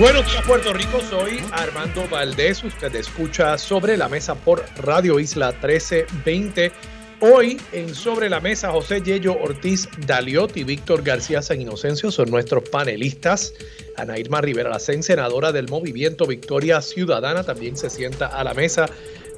Buenos días Puerto Rico, soy Armando Valdés, usted escucha Sobre la Mesa por Radio Isla 1320. Hoy en Sobre la Mesa José Yello Ortiz Daliot y Víctor García San Inocencio son nuestros panelistas. Ana Irma Rivera, la senadora del Movimiento Victoria Ciudadana, también se sienta a la mesa.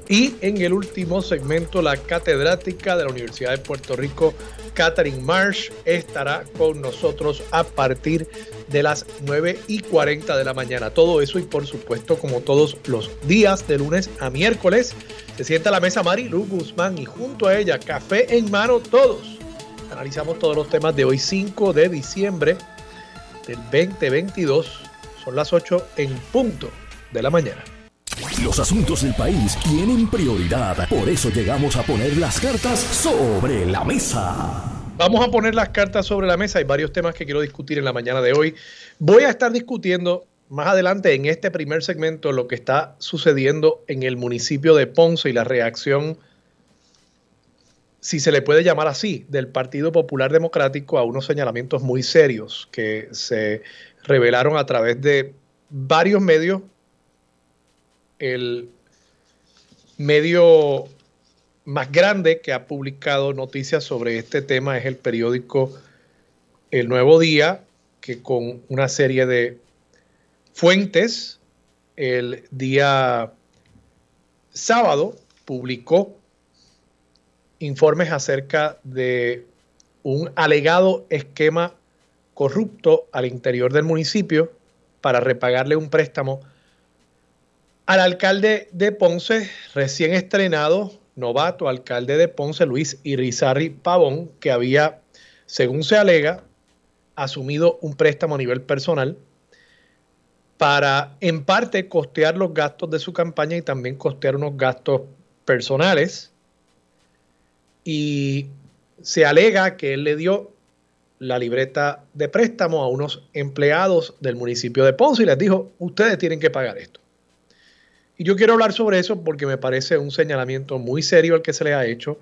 Y en el último segmento, la catedrática de la Universidad de Puerto Rico, Catherine Marsh, estará con nosotros a partir de las 9 y 40 de la mañana. Todo eso y por supuesto, como todos los días, de lunes a miércoles, se sienta a la mesa Mari Lu Guzmán y junto a ella, café en mano, todos. Analizamos todos los temas de hoy, 5 de diciembre del 2022. Son las 8 en punto de la mañana. Los asuntos del país tienen prioridad, por eso llegamos a poner las cartas sobre la mesa. Vamos a poner las cartas sobre la mesa. Hay varios temas que quiero discutir en la mañana de hoy. Voy a estar discutiendo más adelante en este primer segmento lo que está sucediendo en el municipio de Ponce y la reacción, si se le puede llamar así, del Partido Popular Democrático a unos señalamientos muy serios que se revelaron a través de varios medios el medio más grande que ha publicado noticias sobre este tema es el periódico El Nuevo Día, que con una serie de fuentes el día sábado publicó informes acerca de un alegado esquema corrupto al interior del municipio para repagarle un préstamo al alcalde de Ponce, recién estrenado, novato alcalde de Ponce, Luis Irizarri Pavón, que había, según se alega, asumido un préstamo a nivel personal para, en parte, costear los gastos de su campaña y también costear unos gastos personales. Y se alega que él le dio la libreta de préstamo a unos empleados del municipio de Ponce y les dijo, ustedes tienen que pagar esto. Y yo quiero hablar sobre eso porque me parece un señalamiento muy serio el que se le ha hecho.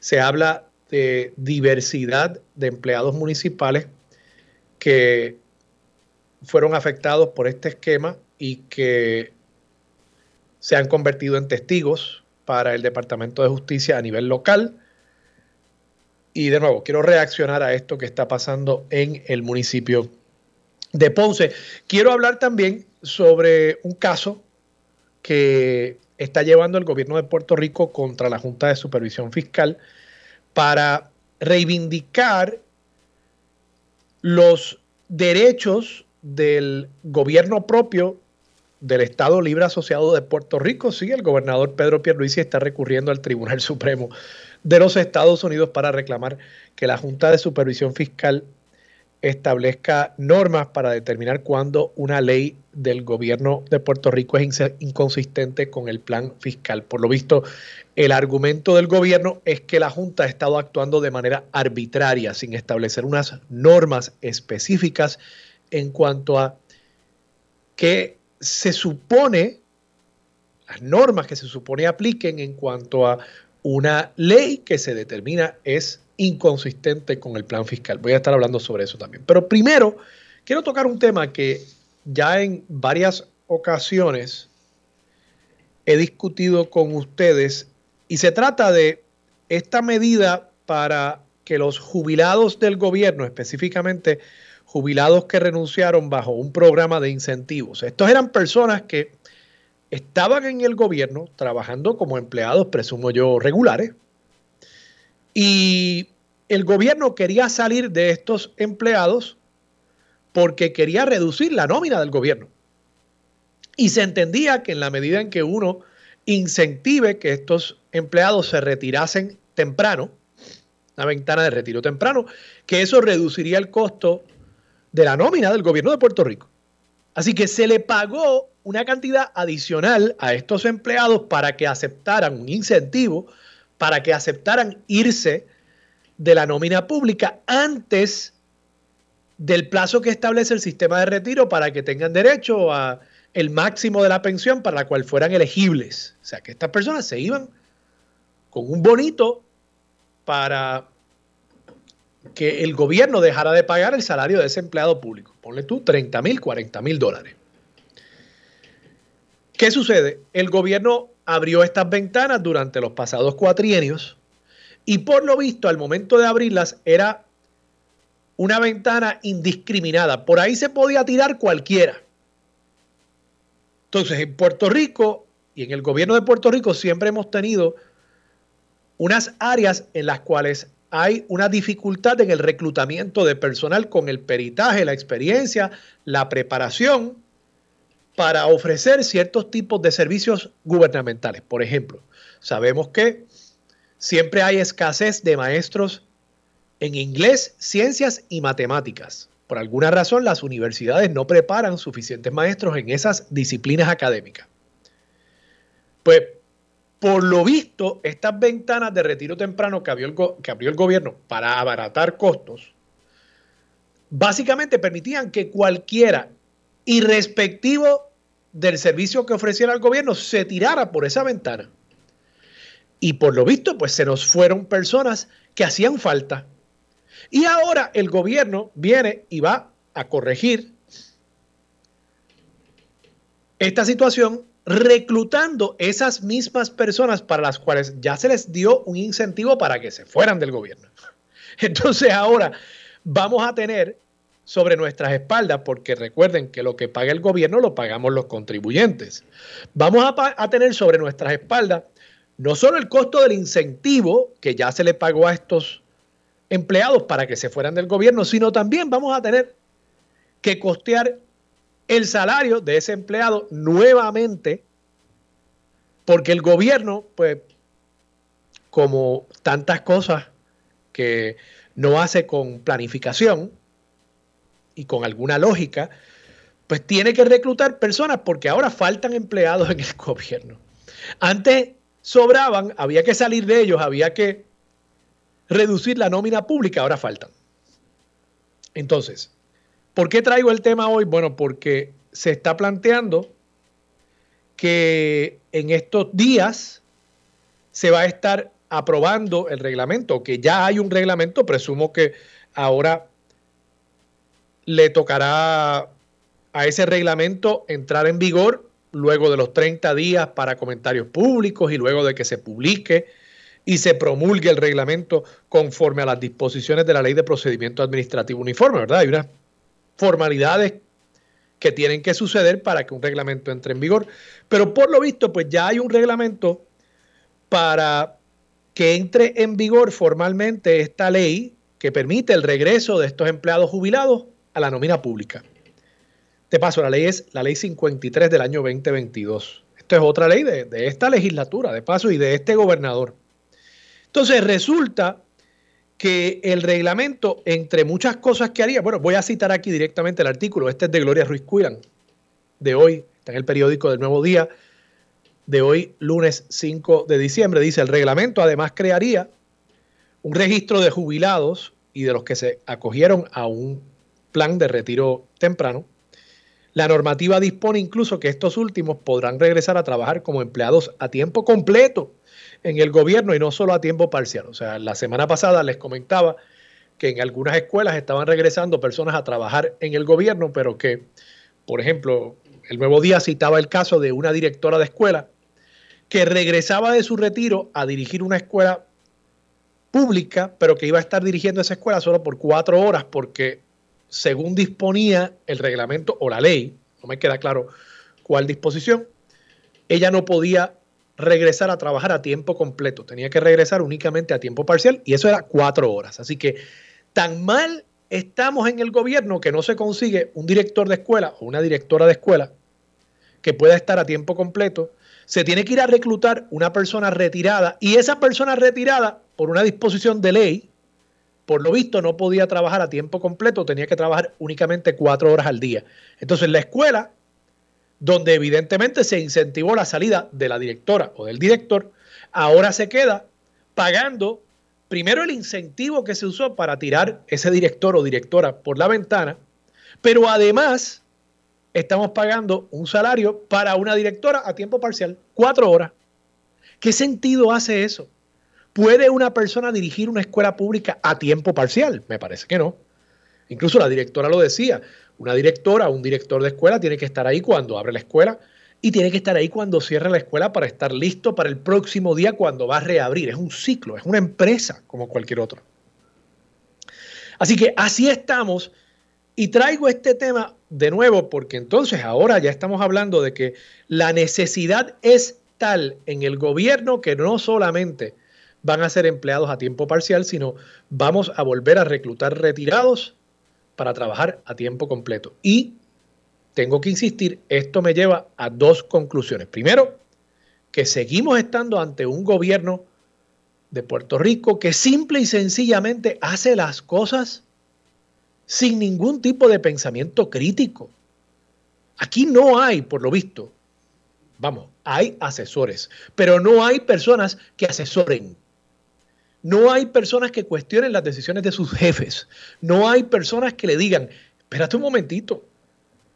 Se habla de diversidad de empleados municipales que fueron afectados por este esquema y que se han convertido en testigos para el Departamento de Justicia a nivel local. Y de nuevo, quiero reaccionar a esto que está pasando en el municipio de Ponce. Quiero hablar también sobre un caso que está llevando el gobierno de Puerto Rico contra la Junta de Supervisión Fiscal para reivindicar los derechos del gobierno propio del Estado Libre Asociado de Puerto Rico. Sí, el gobernador Pedro Pierluisi está recurriendo al Tribunal Supremo de los Estados Unidos para reclamar que la Junta de Supervisión Fiscal establezca normas para determinar cuándo una ley del gobierno de Puerto Rico es inconsistente con el plan fiscal. Por lo visto, el argumento del gobierno es que la Junta ha estado actuando de manera arbitraria, sin establecer unas normas específicas en cuanto a qué se supone, las normas que se supone apliquen en cuanto a una ley que se determina es inconsistente con el plan fiscal. Voy a estar hablando sobre eso también. Pero primero, quiero tocar un tema que ya en varias ocasiones he discutido con ustedes y se trata de esta medida para que los jubilados del gobierno, específicamente jubilados que renunciaron bajo un programa de incentivos, estos eran personas que estaban en el gobierno trabajando como empleados, presumo yo, regulares, y el gobierno quería salir de estos empleados porque quería reducir la nómina del gobierno. Y se entendía que en la medida en que uno incentive que estos empleados se retirasen temprano, una ventana de retiro temprano, que eso reduciría el costo de la nómina del gobierno de Puerto Rico. Así que se le pagó una cantidad adicional a estos empleados para que aceptaran un incentivo, para que aceptaran irse de la nómina pública antes del plazo que establece el sistema de retiro para que tengan derecho a el máximo de la pensión para la cual fueran elegibles. O sea, que estas personas se iban con un bonito para que el gobierno dejara de pagar el salario de ese empleado público. Ponle tú 30 mil, 40 mil dólares. ¿Qué sucede? El gobierno abrió estas ventanas durante los pasados cuatrienios y por lo visto al momento de abrirlas era una ventana indiscriminada. Por ahí se podía tirar cualquiera. Entonces, en Puerto Rico y en el gobierno de Puerto Rico siempre hemos tenido unas áreas en las cuales hay una dificultad en el reclutamiento de personal con el peritaje, la experiencia, la preparación para ofrecer ciertos tipos de servicios gubernamentales. Por ejemplo, sabemos que siempre hay escasez de maestros en inglés, ciencias y matemáticas. Por alguna razón, las universidades no preparan suficientes maestros en esas disciplinas académicas. Pues, por lo visto, estas ventanas de retiro temprano que abrió, el, que abrió el gobierno para abaratar costos, básicamente permitían que cualquiera, irrespectivo del servicio que ofreciera el gobierno, se tirara por esa ventana. Y por lo visto, pues se nos fueron personas que hacían falta y ahora el gobierno viene y va a corregir esta situación reclutando esas mismas personas para las cuales ya se les dio un incentivo para que se fueran del gobierno. Entonces ahora vamos a tener sobre nuestras espaldas, porque recuerden que lo que paga el gobierno lo pagamos los contribuyentes. Vamos a, tener sobre nuestras espaldas no solo el costo del incentivo que ya se le pagó a estos empleados para que se fueran del gobierno, sino también vamos a tener que costear el salario de ese empleado nuevamente, porque el gobierno, pues, como tantas cosas que no hace con planificación y con alguna lógica, pues tiene que reclutar personas porque ahora faltan empleados en el gobierno. Antes sobraban, había que salir de ellos, había que reducir la nómina pública, ahora faltan. Entonces, ¿por qué traigo el tema hoy? Bueno, porque se está planteando que en estos días se va a estar aprobando el reglamento, que ya hay un reglamento, presumo que ahora le tocará a ese reglamento entrar en vigor luego de los 30 días para comentarios públicos y luego de que se publique y se promulgue el reglamento conforme a las disposiciones de la ley de procedimiento administrativo uniforme, ¿verdad? Hay unas formalidades que tienen que suceder para que un reglamento entre en vigor, pero por lo visto, pues ya hay un reglamento para que entre en vigor formalmente esta ley que permite el regreso de estos empleados jubilados a la nómina pública. De paso, la ley es la ley 53 del año 2022. Esto es otra ley de, de esta legislatura, de paso, y de este gobernador. Entonces resulta que el reglamento, entre muchas cosas que haría, bueno, voy a citar aquí directamente el artículo, este es de Gloria Ruiz Cuilan, de hoy, está en el periódico del Nuevo Día, de hoy, lunes 5 de diciembre, dice, el reglamento además crearía un registro de jubilados y de los que se acogieron a un plan de retiro temprano. La normativa dispone incluso que estos últimos podrán regresar a trabajar como empleados a tiempo completo en el gobierno y no solo a tiempo parcial. O sea, la semana pasada les comentaba que en algunas escuelas estaban regresando personas a trabajar en el gobierno, pero que, por ejemplo, el nuevo día citaba el caso de una directora de escuela que regresaba de su retiro a dirigir una escuela pública, pero que iba a estar dirigiendo esa escuela solo por cuatro horas, porque según disponía el reglamento o la ley, no me queda claro cuál disposición, ella no podía regresar a trabajar a tiempo completo, tenía que regresar únicamente a tiempo parcial y eso era cuatro horas. Así que tan mal estamos en el gobierno que no se consigue un director de escuela o una directora de escuela que pueda estar a tiempo completo. Se tiene que ir a reclutar una persona retirada y esa persona retirada, por una disposición de ley, por lo visto no podía trabajar a tiempo completo, tenía que trabajar únicamente cuatro horas al día. Entonces la escuela, donde evidentemente se incentivó la salida de la directora o del director, ahora se queda pagando primero el incentivo que se usó para tirar ese director o directora por la ventana, pero además estamos pagando un salario para una directora a tiempo parcial, cuatro horas. ¿Qué sentido hace eso? ¿Puede una persona dirigir una escuela pública a tiempo parcial? Me parece que no. Incluso la directora lo decía, una directora un director de escuela tiene que estar ahí cuando abre la escuela y tiene que estar ahí cuando cierre la escuela para estar listo para el próximo día cuando va a reabrir. Es un ciclo, es una empresa como cualquier otro. Así que así estamos y traigo este tema de nuevo porque entonces ahora ya estamos hablando de que la necesidad es tal en el gobierno que no solamente van a ser empleados a tiempo parcial, sino vamos a volver a reclutar retirados para trabajar a tiempo completo. Y tengo que insistir, esto me lleva a dos conclusiones. Primero, que seguimos estando ante un gobierno de Puerto Rico que simple y sencillamente hace las cosas sin ningún tipo de pensamiento crítico. Aquí no hay, por lo visto, vamos, hay asesores, pero no hay personas que asesoren. No hay personas que cuestionen las decisiones de sus jefes. No hay personas que le digan, espérate un momentito,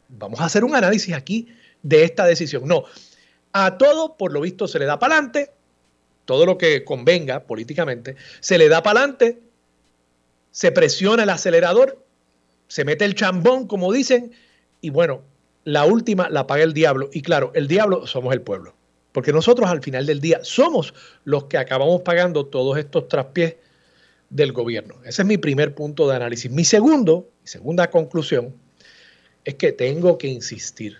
vamos a hacer un análisis aquí de esta decisión. No, a todo, por lo visto, se le da para adelante, todo lo que convenga políticamente, se le da para adelante, se presiona el acelerador, se mete el chambón, como dicen, y bueno, la última la paga el diablo. Y claro, el diablo somos el pueblo. Porque nosotros al final del día somos los que acabamos pagando todos estos traspiés del gobierno. Ese es mi primer punto de análisis. Mi segundo, mi segunda conclusión, es que tengo que insistir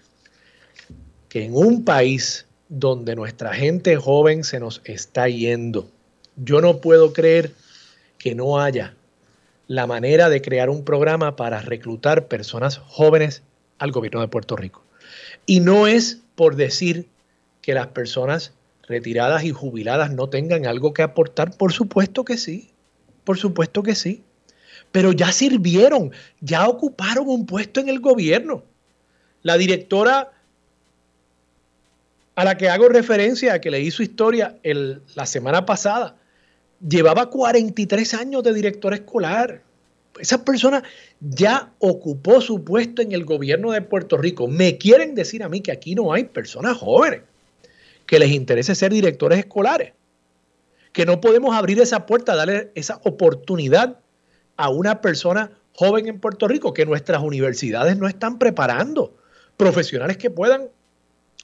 que en un país donde nuestra gente joven se nos está yendo, yo no puedo creer que no haya la manera de crear un programa para reclutar personas jóvenes al gobierno de Puerto Rico. Y no es por decir que las personas retiradas y jubiladas no tengan algo que aportar? Por supuesto que sí, por supuesto que sí. Pero ya sirvieron, ya ocuparon un puesto en el gobierno. La directora a la que hago referencia, que le hizo historia la semana pasada, llevaba 43 años de director escolar. Esa persona ya ocupó su puesto en el gobierno de Puerto Rico. Me quieren decir a mí que aquí no hay personas jóvenes que les interese ser directores escolares. Que no podemos abrir esa puerta, darle esa oportunidad a una persona joven en Puerto Rico, que nuestras universidades no están preparando profesionales que puedan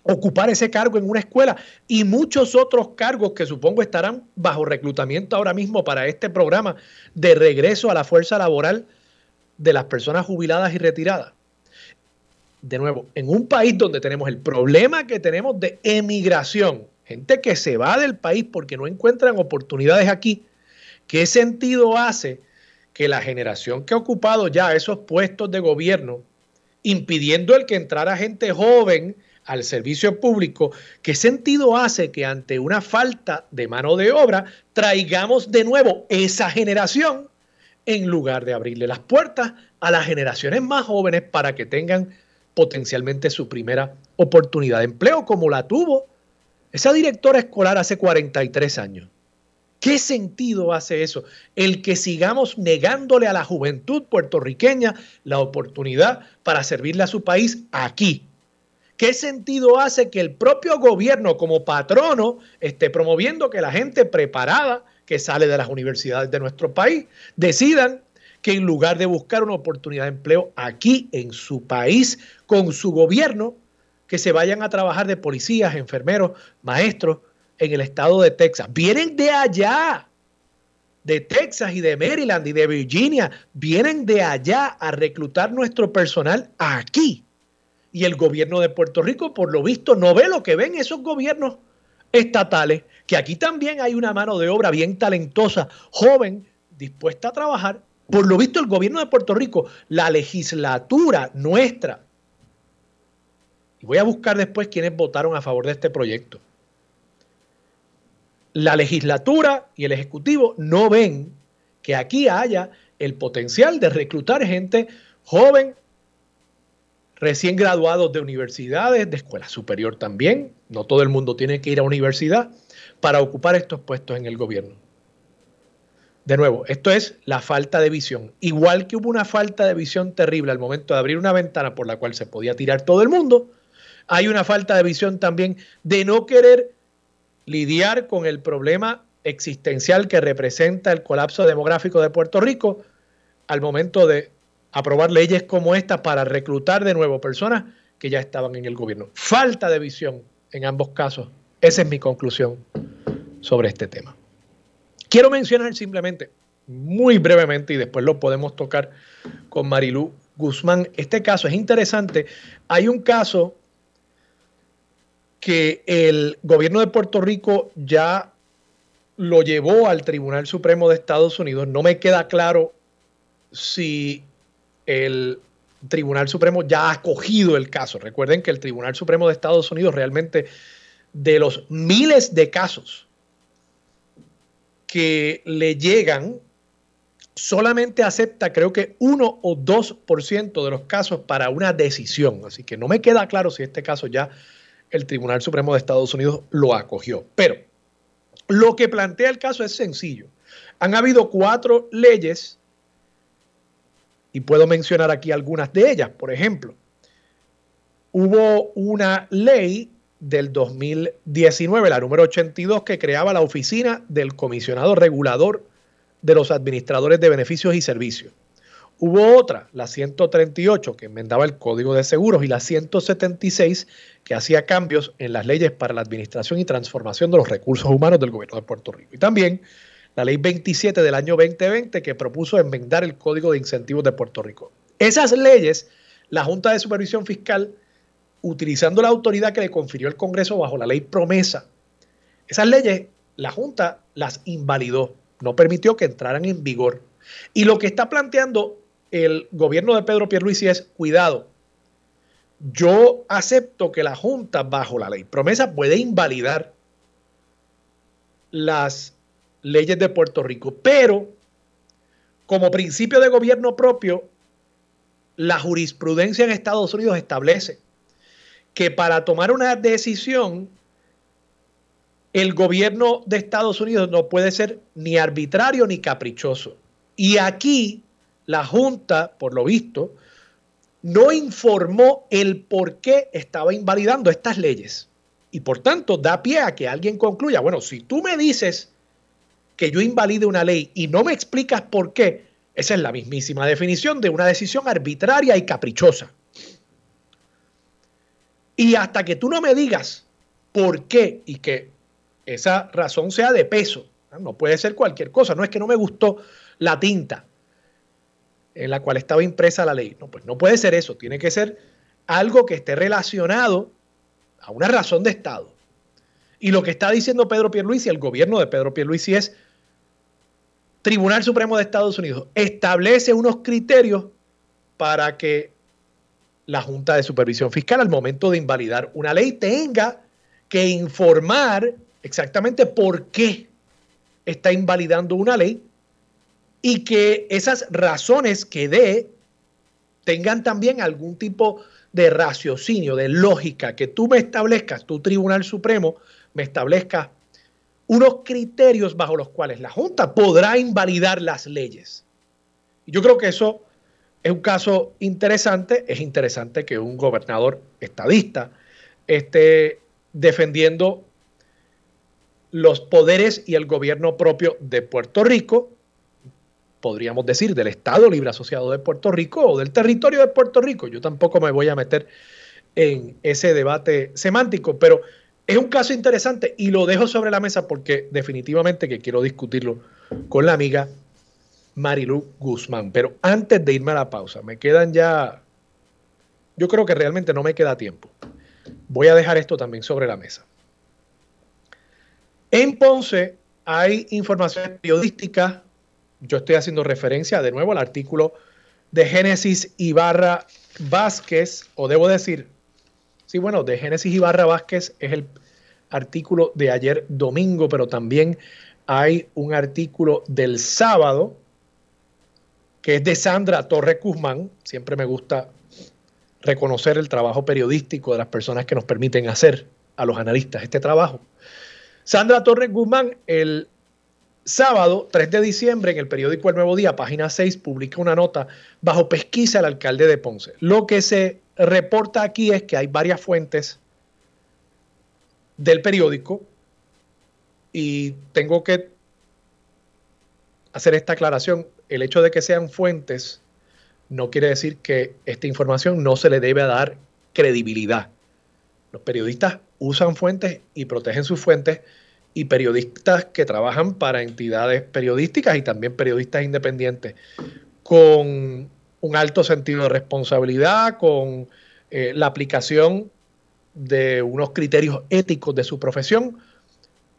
ocupar ese cargo en una escuela y muchos otros cargos que supongo estarán bajo reclutamiento ahora mismo para este programa de regreso a la fuerza laboral de las personas jubiladas y retiradas de nuevo, en un país donde tenemos el problema que tenemos de emigración, gente que se va del país porque no encuentran oportunidades aquí, ¿qué sentido hace que la generación que ha ocupado ya esos puestos de gobierno, impidiendo el que entrara gente joven al servicio público, ¿qué sentido hace que ante una falta de mano de obra traigamos de nuevo esa generación en lugar de abrirle las puertas a las generaciones más jóvenes para que tengan potencialmente su primera oportunidad de empleo, como la tuvo esa directora escolar hace 43 años. ¿Qué sentido hace eso? El que sigamos negándole a la juventud puertorriqueña la oportunidad para servirle a su país aquí. ¿Qué sentido hace que el propio gobierno como patrono esté promoviendo que la gente preparada que sale de las universidades de nuestro país decidan que en lugar de buscar una oportunidad de empleo aquí en su país con su gobierno, que se vayan a trabajar de policías, enfermeros, maestros en el estado de Texas. Vienen de allá, de Texas y de Maryland y de Virginia, vienen de allá a reclutar nuestro personal aquí. Y el gobierno de Puerto Rico, por lo visto, no ve lo que ven esos gobiernos estatales, que aquí también hay una mano de obra bien talentosa, joven, dispuesta a trabajar por lo visto, el gobierno de Puerto Rico, la legislatura nuestra, y voy a buscar después quienes votaron a favor de este proyecto. La legislatura y el ejecutivo no ven que aquí haya el potencial de reclutar gente joven, recién graduados de universidades, de escuela superior también. No todo el mundo tiene que ir a universidad para ocupar estos puestos en el gobierno. De nuevo, esto es la falta de visión. Igual que hubo una falta de visión terrible al momento de abrir una ventana por la cual se podía tirar todo el mundo, hay una falta de visión también de no querer lidiar con el problema existencial que representa el colapso demográfico de Puerto Rico al momento de aprobar leyes como esta para reclutar de nuevo personas que ya estaban en el gobierno. Falta de visión en ambos casos. Esa es mi conclusión sobre este tema. Quiero mencionar simplemente, muy brevemente, y después lo podemos tocar con Marilú Guzmán. Este caso es interesante. Hay un caso que el gobierno de Puerto Rico ya lo llevó al Tribunal Supremo de Estados Unidos. No me queda claro si el Tribunal Supremo ya ha acogido el caso. Recuerden que el Tribunal Supremo de Estados Unidos realmente de los miles de casos que le llegan, solamente acepta creo que 1 o 2% de los casos para una decisión. Así que no me queda claro si este caso ya el Tribunal Supremo de Estados Unidos lo acogió. Pero lo que plantea el caso es sencillo. Han habido cuatro leyes y puedo mencionar aquí algunas de ellas. Por ejemplo, hubo una ley del 2019, la número 82, que creaba la oficina del comisionado regulador de los administradores de beneficios y servicios. Hubo otra, la 138, que enmendaba el Código de Seguros, y la 176, que hacía cambios en las leyes para la administración y transformación de los recursos humanos del gobierno de Puerto Rico. Y también la ley 27 del año 2020, que propuso enmendar el Código de Incentivos de Puerto Rico. Esas leyes, la Junta de Supervisión Fiscal utilizando la autoridad que le confirió el Congreso bajo la ley promesa. Esas leyes, la Junta las invalidó, no permitió que entraran en vigor. Y lo que está planteando el gobierno de Pedro Pierluisi es, cuidado, yo acepto que la Junta bajo la ley promesa puede invalidar las leyes de Puerto Rico, pero como principio de gobierno propio, la jurisprudencia en Estados Unidos establece que para tomar una decisión, el gobierno de Estados Unidos no puede ser ni arbitrario ni caprichoso. Y aquí la Junta, por lo visto, no informó el por qué estaba invalidando estas leyes. Y por tanto, da pie a que alguien concluya, bueno, si tú me dices que yo invalide una ley y no me explicas por qué, esa es la mismísima definición de una decisión arbitraria y caprichosa. Y hasta que tú no me digas por qué y que esa razón sea de peso, no puede ser cualquier cosa, no es que no me gustó la tinta en la cual estaba impresa la ley. No, pues no puede ser eso, tiene que ser algo que esté relacionado a una razón de Estado. Y lo que está diciendo Pedro Pierluisi, el gobierno de Pedro Pierluisi es Tribunal Supremo de Estados Unidos establece unos criterios para que la Junta de Supervisión Fiscal al momento de invalidar una ley tenga que informar exactamente por qué está invalidando una ley y que esas razones que dé tengan también algún tipo de raciocinio, de lógica, que tú me establezcas, tu Tribunal Supremo me establezca unos criterios bajo los cuales la Junta podrá invalidar las leyes. Yo creo que eso es un caso interesante. Es interesante que un gobernador estadista esté defendiendo los poderes y el gobierno propio de Puerto Rico, podríamos decir del Estado Libre Asociado de Puerto Rico o del territorio de Puerto Rico. Yo tampoco me voy a meter en ese debate semántico, pero es un caso interesante y lo dejo sobre la mesa porque definitivamente que quiero discutirlo con la amiga Marilu Guzmán. Pero antes de irme a la pausa, me quedan ya, yo creo que realmente no me queda tiempo. Voy a dejar esto también sobre la mesa. En Ponce hay información periodística. Yo estoy haciendo referencia de nuevo al artículo de Génesis Ibarra Vázquez, o debo decir, sí, bueno, de Génesis Ibarra Vázquez es el artículo de ayer domingo, pero también hay un artículo del sábado que es de Sandra Torres Guzmán. Siempre me gusta reconocer el trabajo periodístico de las personas que nos permiten hacer a los analistas este trabajo. Sandra Torres Guzmán, el sábado 3 de diciembre, en el periódico El Nuevo Día, página 6, publica una nota bajo pesquisa al alcalde de Ponce. Lo que se reporta aquí es que hay varias fuentes del periódico y tengo que hacer esta aclaración. El hecho de que sean fuentes no quiere decir que esta información no se le debe dar credibilidad. Los periodistas usan fuentes y protegen sus fuentes y periodistas que trabajan para entidades periodísticas y también periodistas independientes con un alto sentido de responsabilidad, con eh, la aplicación de unos criterios éticos de su profesión,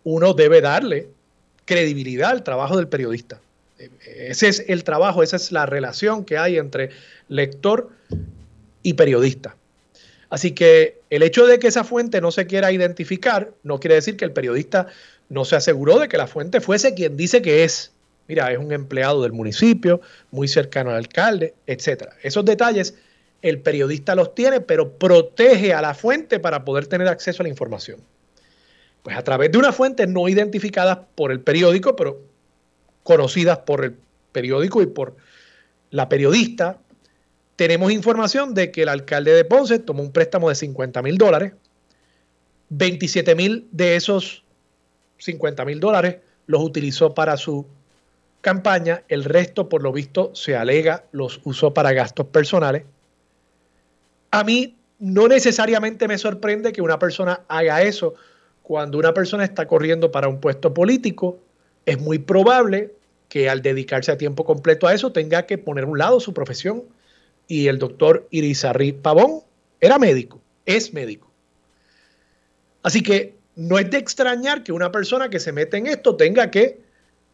uno debe darle credibilidad al trabajo del periodista. Ese es el trabajo, esa es la relación que hay entre lector y periodista. Así que el hecho de que esa fuente no se quiera identificar no quiere decir que el periodista no se aseguró de que la fuente fuese quien dice que es. Mira, es un empleado del municipio, muy cercano al alcalde, etc. Esos detalles el periodista los tiene, pero protege a la fuente para poder tener acceso a la información. Pues a través de una fuente no identificada por el periódico, pero conocidas por el periódico y por la periodista, tenemos información de que el alcalde de Ponce tomó un préstamo de 50 mil dólares, 27 mil de esos 50 mil dólares los utilizó para su campaña, el resto por lo visto se alega los usó para gastos personales. A mí no necesariamente me sorprende que una persona haga eso cuando una persona está corriendo para un puesto político. Es muy probable que al dedicarse a tiempo completo a eso tenga que poner a un lado su profesión. Y el doctor Irizarry Pavón era médico, es médico. Así que no es de extrañar que una persona que se mete en esto tenga que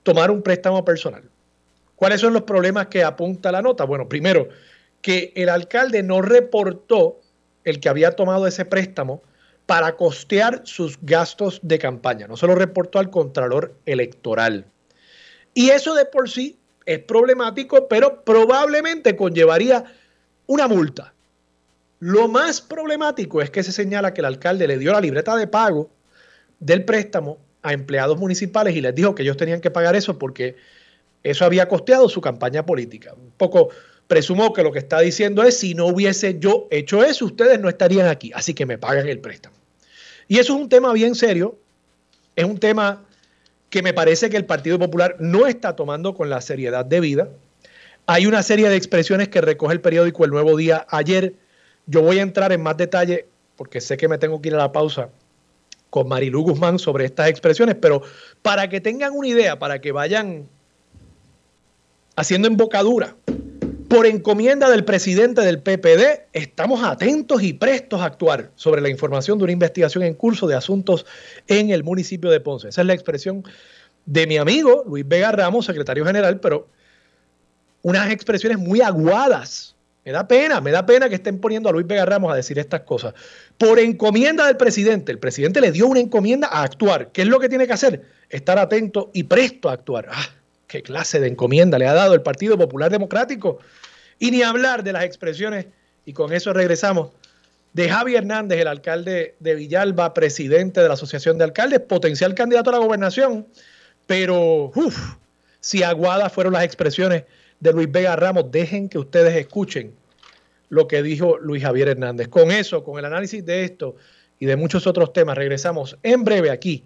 tomar un préstamo personal. ¿Cuáles son los problemas que apunta la nota? Bueno, primero, que el alcalde no reportó el que había tomado ese préstamo para costear sus gastos de campaña. No se lo reportó al Contralor Electoral. Y eso de por sí es problemático, pero probablemente conllevaría una multa. Lo más problemático es que se señala que el alcalde le dio la libreta de pago del préstamo a empleados municipales y les dijo que ellos tenían que pagar eso porque eso había costeado su campaña política. Un poco presumo que lo que está diciendo es si no hubiese yo hecho eso, ustedes no estarían aquí, así que me pagan el préstamo. Y eso es un tema bien serio, es un tema que me parece que el Partido Popular no está tomando con la seriedad debida. Hay una serie de expresiones que recoge el periódico El Nuevo Día ayer. Yo voy a entrar en más detalle porque sé que me tengo que ir a la pausa con Marilú Guzmán sobre estas expresiones, pero para que tengan una idea, para que vayan haciendo embocadura, por encomienda del presidente del PPD, estamos atentos y prestos a actuar sobre la información de una investigación en curso de asuntos en el municipio de Ponce. Esa es la expresión de mi amigo Luis Vega Ramos, secretario general, pero unas expresiones muy aguadas. Me da pena, me da pena que estén poniendo a Luis Vega Ramos a decir estas cosas. Por encomienda del presidente, el presidente le dio una encomienda a actuar. ¿Qué es lo que tiene que hacer? Estar atento y presto a actuar. Ah, qué clase de encomienda le ha dado el Partido Popular Democrático. Y ni hablar de las expresiones, y con eso regresamos, de Javi Hernández, el alcalde de Villalba, presidente de la Asociación de Alcaldes, potencial candidato a la gobernación, pero uff, si aguadas fueron las expresiones de Luis Vega Ramos, dejen que ustedes escuchen lo que dijo Luis Javier Hernández. Con eso, con el análisis de esto y de muchos otros temas, regresamos en breve aquí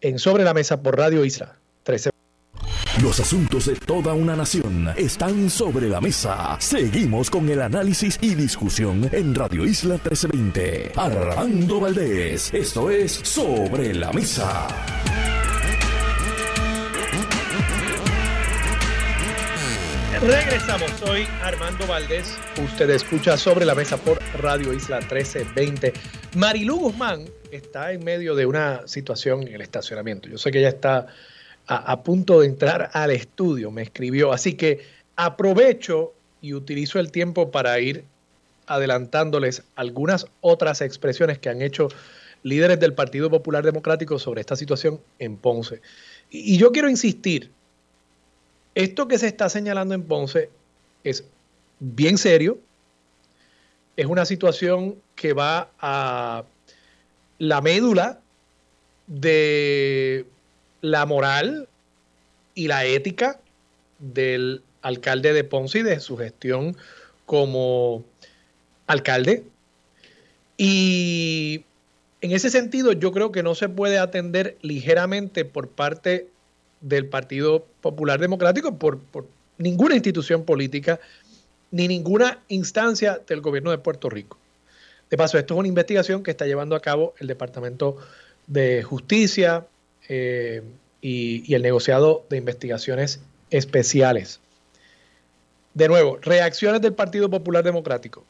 en Sobre la Mesa por Radio Isla 13. Los asuntos de toda una nación están sobre la mesa. Seguimos con el análisis y discusión en Radio Isla 1320. Armando Valdés, esto es Sobre la Mesa. Regresamos, soy Armando Valdés. Usted escucha sobre la mesa por Radio Isla 1320. Marilú Guzmán está en medio de una situación en el estacionamiento. Yo sé que ella está a, punto de entrar al estudio, me escribió. Así que aprovecho y utilizo el tiempo para ir adelantándoles algunas otras expresiones que han hecho líderes del Partido Popular Democrático sobre esta situación en Ponce. Y, yo quiero insistir, esto que se está señalando en Ponce es bien serio, es una situación que va a la médula de la moral y la ética del alcalde de Ponce y de su gestión como alcalde. Y en ese sentido yo creo que no se puede atender ligeramente por parte del Partido Popular Democrático, por, por ninguna institución política, ni ninguna instancia del gobierno de Puerto Rico. De paso, esto es una investigación que está llevando a cabo el Departamento de Justicia eh, y, el negociado de investigaciones especiales. De nuevo, reacciones del Partido Popular Democrático.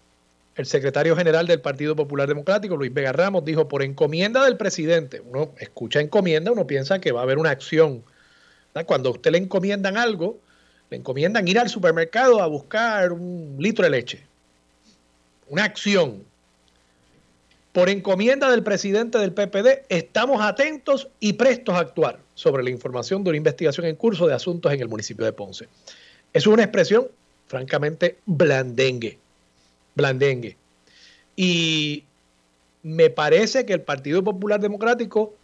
El secretario general del Partido Popular Democrático, Luis Vega Ramos, dijo, por encomienda del presidente, uno escucha encomienda, uno piensa que va a haber una acción. Cuando a usted le encomiendan algo, le encomiendan ir al supermercado a buscar un litro de leche. Una acción. Por encomienda del presidente del PPD, estamos atentos y prestos a actuar sobre la información de una investigación en curso de asuntos en el municipio de Ponce. Es una expresión francamente blandengue. Blandengue. Y me parece que el Partido Popular Democrático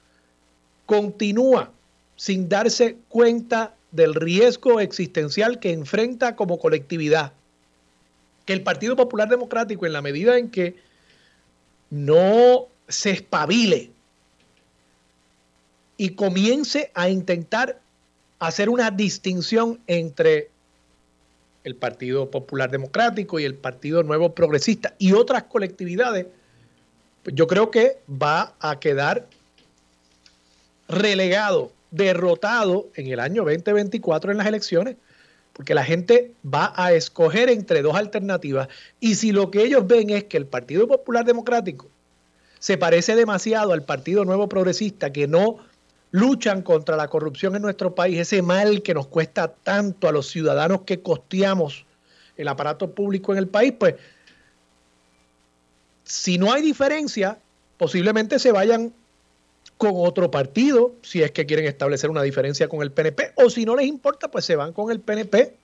continúa sin darse cuenta del riesgo existencial que enfrenta como colectividad. Que el Partido Popular Democrático, en la medida en que no se espabile y comience a intentar hacer una distinción entre el Partido Popular Democrático y el Partido Nuevo Progresista y otras colectividades, pues yo creo que va a quedar relegado, derrotado en el año 2024 en las elecciones, porque la gente va a escoger entre dos alternativas y si lo que ellos ven es que el Partido Popular Democrático se parece demasiado al Partido Nuevo Progresista que no luchan contra la corrupción en nuestro país, ese mal que nos cuesta tanto a los ciudadanos que costeamos el aparato público en el país, pues si no hay diferencia, posiblemente se vayan con otro partido, si es que quieren establecer una diferencia con el PNP, o si no les importa, pues se van con el PNP.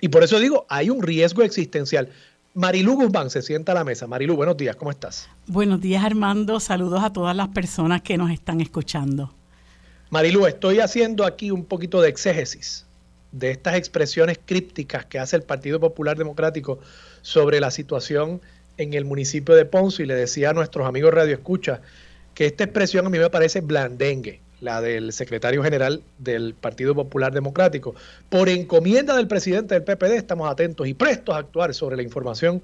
Y por eso digo, hay un riesgo existencial. Marilu Guzmán se sienta a la mesa. Marilu, buenos días, ¿cómo estás? Buenos días, Armando. Saludos a todas las personas que nos están escuchando. Marilu, estoy haciendo aquí un poquito de exégesis de estas expresiones crípticas que hace el Partido Popular Democrático sobre la situación en el municipio de Ponce y le decía a nuestros amigos Radio Escucha que esta expresión a mí me parece blandengue, la del secretario general del Partido Popular Democrático. Por encomienda del presidente del PPD estamos atentos y prestos a actuar sobre la información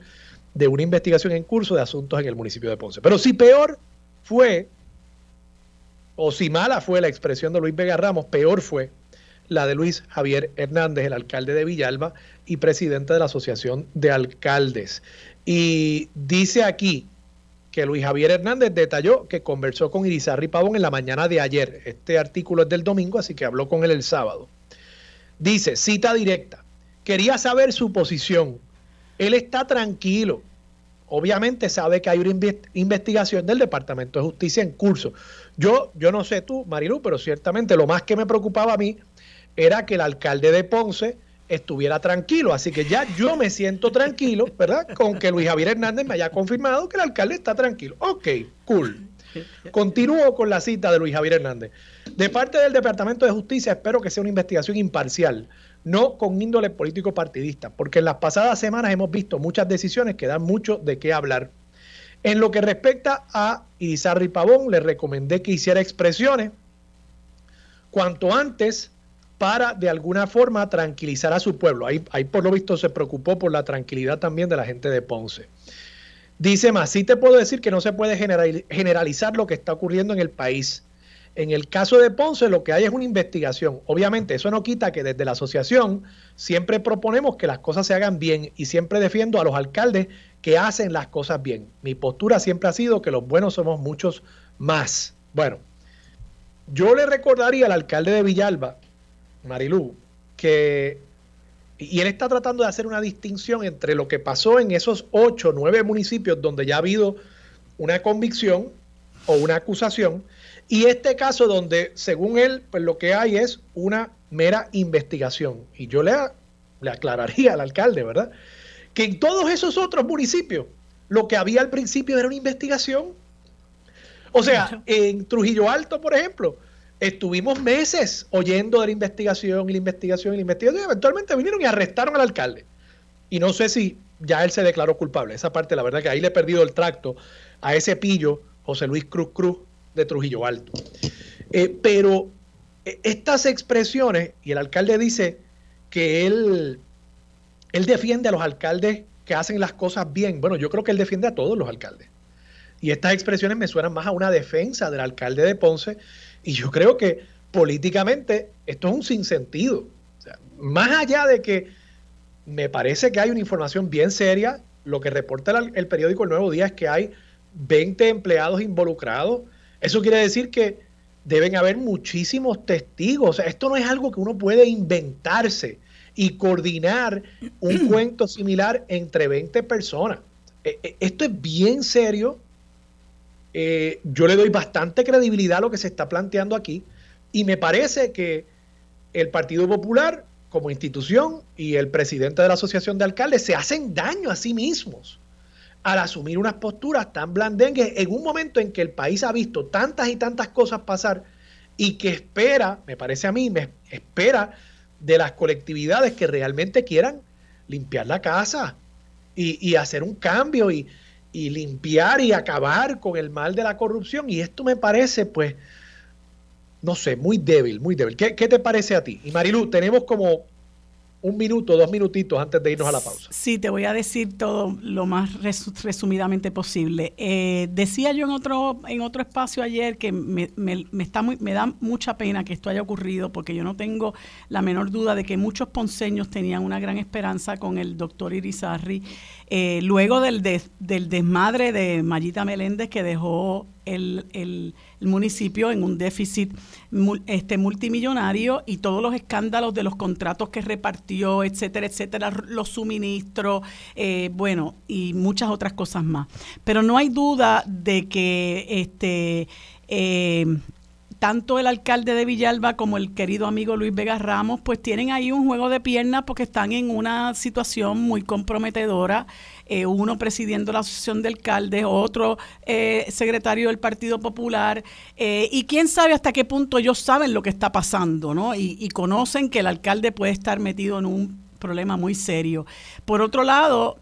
de una investigación en curso de asuntos en el municipio de Ponce. Pero si peor fue, o si mala fue la expresión de Luis Vega Ramos, peor fue la de Luis Javier Hernández, el alcalde de Villalba y presidente de la Asociación de Alcaldes. Y dice aquí que Luis Javier Hernández detalló que conversó con Irizarry Pavón en la mañana de ayer. Este artículo es del domingo, así que habló con él el sábado. Dice, cita directa, quería saber su posición. Él está tranquilo. Obviamente sabe que hay una investigación del Departamento de Justicia en curso. Yo, yo no sé tú, Marilu, pero ciertamente lo más que me preocupaba a mí era que el alcalde de Ponce estuviera tranquilo. Así que ya yo me siento tranquilo, ¿verdad? Con que Luis Javier Hernández me haya confirmado que el alcalde está tranquilo. Ok, cool. Continúo con la cita de Luis Javier Hernández. De parte del Departamento de Justicia espero que sea una investigación imparcial, no con índole político partidista, porque en las pasadas semanas hemos visto muchas decisiones que dan mucho de qué hablar. En lo que respecta a Irizarry Pavón, le recomendé que hiciera expresiones cuanto antes para de alguna forma tranquilizar a su pueblo. Ahí, ahí por lo visto se preocupó por la tranquilidad también de la gente de Ponce. Dice más, sí te puedo decir que no se puede generalizar lo que está ocurriendo en el país. En el caso de Ponce lo que hay es una investigación. Obviamente eso no quita que desde la asociación siempre proponemos que las cosas se hagan bien y siempre defiendo a los alcaldes que hacen las cosas bien. Mi postura siempre ha sido que los buenos somos muchos más. Bueno, yo le recordaría al alcalde de Villalba Marilú, que y él está tratando de hacer una distinción entre lo que pasó en esos ocho, nueve municipios donde ya ha habido una convicción o una acusación, y este caso donde, según él, pues lo que hay es una mera investigación. Y yo le, le aclararía al alcalde, ¿verdad? Que en todos esos otros municipios lo que había al principio era una investigación. O sea, en Trujillo Alto, por ejemplo, estuvimos meses oyendo de la investigación y la investigación y la investigación eventualmente vinieron y arrestaron al alcalde. Y no sé si ya él se declaró culpable. Esa parte, la verdad que ahí le he perdido el tracto a ese pillo, José Luis Cruz Cruz de Trujillo Alto. Eh, pero eh, estas expresiones, y el alcalde dice que él, él defiende a los alcaldes que hacen las cosas bien. Bueno, yo creo que él defiende a todos los alcaldes. Y estas expresiones me suenan más a una defensa del alcalde de Ponce. Y yo creo que políticamente esto es un sinsentido. O sea, más allá de que me parece que hay una información bien seria, lo que reporta el, el periódico El Nuevo Día es que hay 20 empleados involucrados. Eso quiere decir que deben haber muchísimos testigos. O sea, esto no es algo que uno puede inventarse y coordinar un cuento similar entre 20 personas. Eh, eh, esto es bien serio. Eh, yo le doy bastante credibilidad a lo que se está planteando aquí y me parece que el Partido Popular como institución y el presidente de la Asociación de Alcaldes se hacen daño a sí mismos al asumir unas posturas tan blandengues en un momento en que el país ha visto tantas y tantas cosas pasar y que espera, me parece a mí, me espera de las colectividades que realmente quieran limpiar la casa y, hacer un cambio y, limpiar y acabar con el mal de la corrupción. Y esto me parece, pues, no sé, muy débil, muy débil. ¿Qué, qué te parece a ti? Y Marilu, tenemos como un minuto, dos minutitos antes de irnos a la pausa. Sí, te voy a decir todo lo más resumidamente posible. Eh, decía yo en otro, en otro espacio ayer que me, está muy, me da mucha pena que esto haya ocurrido porque yo no tengo la menor duda de que muchos ponceños tenían una gran esperanza con el doctor Irizarri. Eh, luego del, del desmadre de Mayita Meléndez que dejó el, el, municipio en un déficit este, multimillonario y todos los escándalos de los contratos que repartió, etcétera, etcétera, los suministros, eh, bueno, y muchas otras cosas más. Pero no hay duda de que este eh, tanto el alcalde de Villalba como el querido amigo Luis Vega Ramos, pues tienen ahí un juego de piernas porque están en una situación muy comprometedora. Eh, uno presidiendo la asociación de alcaldes, otro eh, secretario del Partido Popular, eh, y quién sabe hasta qué punto ellos saben lo que está pasando, ¿no? y conocen que el alcalde puede estar metido en un problema muy serio. Por otro lado,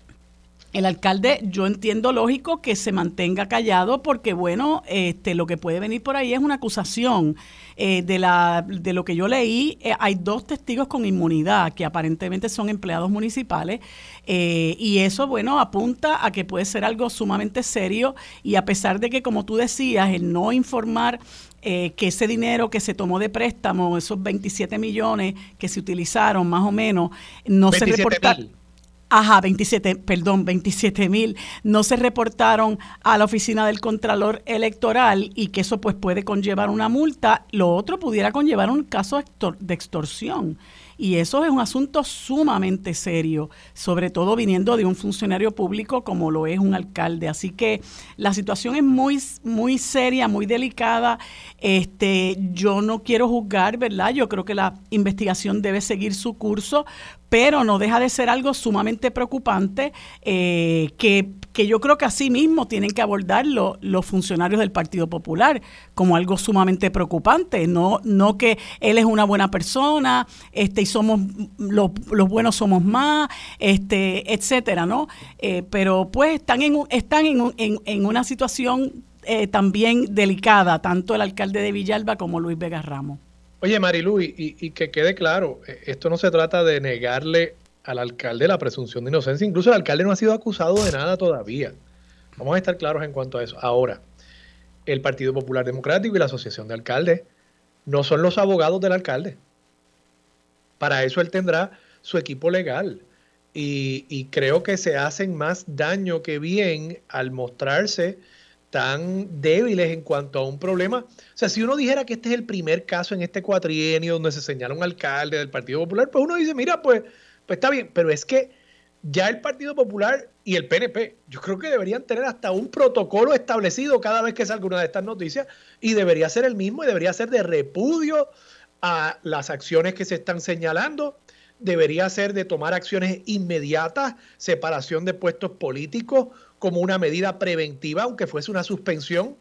el alcalde, yo entiendo lógico que se mantenga callado porque, bueno, este, lo que puede venir por ahí es una acusación. Eh, de, la, de lo que yo leí, eh, hay dos testigos con inmunidad que aparentemente son empleados municipales eh, y eso, bueno, apunta a que puede ser algo sumamente serio y a pesar de que, como tú decías, el no informar que ese dinero que se tomó de préstamo, esos 27 millones que se utilizaron más o menos, no se reportaron. Ajá, 27, perdón, 27 mil no se reportaron a la oficina del Contralor Electoral y que eso pues puede conllevar una multa. Lo otro pudiera conllevar un caso de extorsión. Y eso es un asunto sumamente serio, sobre todo viniendo de un funcionario público como lo es un alcalde. Así que la situación es muy, muy seria, muy delicada. Este, yo no quiero juzgar, ¿verdad? Yo creo que la investigación debe seguir su curso, pero no deja de ser algo sumamente preocupante eh, que, yo creo que así mismo tienen que abordarlo los funcionarios del Partido Popular como algo sumamente preocupante, no, no que él es una buena persona, este, y somos los, los buenos somos más, este, etcétera, ¿no? Eh, pero pues están en, están en, en, en una situación eh, también delicada, tanto el alcalde de Villalba como Luis Vega Ramos. Oye, Marilu, y, que quede claro, eh, esto no se trata de negarle al alcalde la presunción de inocencia. Incluso el alcalde no ha sido acusado de nada todavía. Vamos a estar claros en cuanto a eso. Ahora, el Partido Popular Democrático y la Asociación de Alcaldes no son los abogados del alcalde. Para eso él tendrá su equipo legal. Y, y creo que se hacen más daño que bien al mostrarse tan débiles en cuanto a un problema. O sea, si uno dijera que este es el primer caso en este cuatrienio donde se señala un alcalde del Partido Popular, pues uno dice, mira, pues, pues está bien, pero es que ya el Partido Popular y el PNP, yo creo que deberían tener hasta un protocolo establecido cada vez que salga una de estas noticias y debería ser el mismo y debería ser de repudio a las acciones que se están señalando. Debería ser de tomar acciones inmediatas, separación de puestos políticos como una medida preventiva, aunque fuese una suspensión.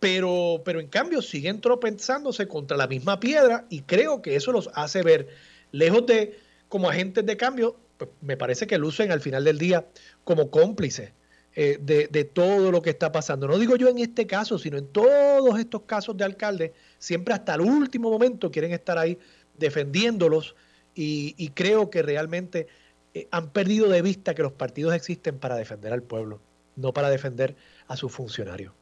Pero, pero en cambio siguen tropezándose contra la misma piedra y creo que eso los hace ver, lejos de como agentes de cambio, pues me parece que lucen al final del día como cómplices eh, de, de, todo lo que está pasando. No digo yo en este caso, sino en todos estos casos de alcaldes, siempre hasta el último momento quieren estar ahí defendiéndolos y, creo que realmente eh, han perdido de vista que los partidos existen para defender al pueblo, no para defender a sus funcionarios.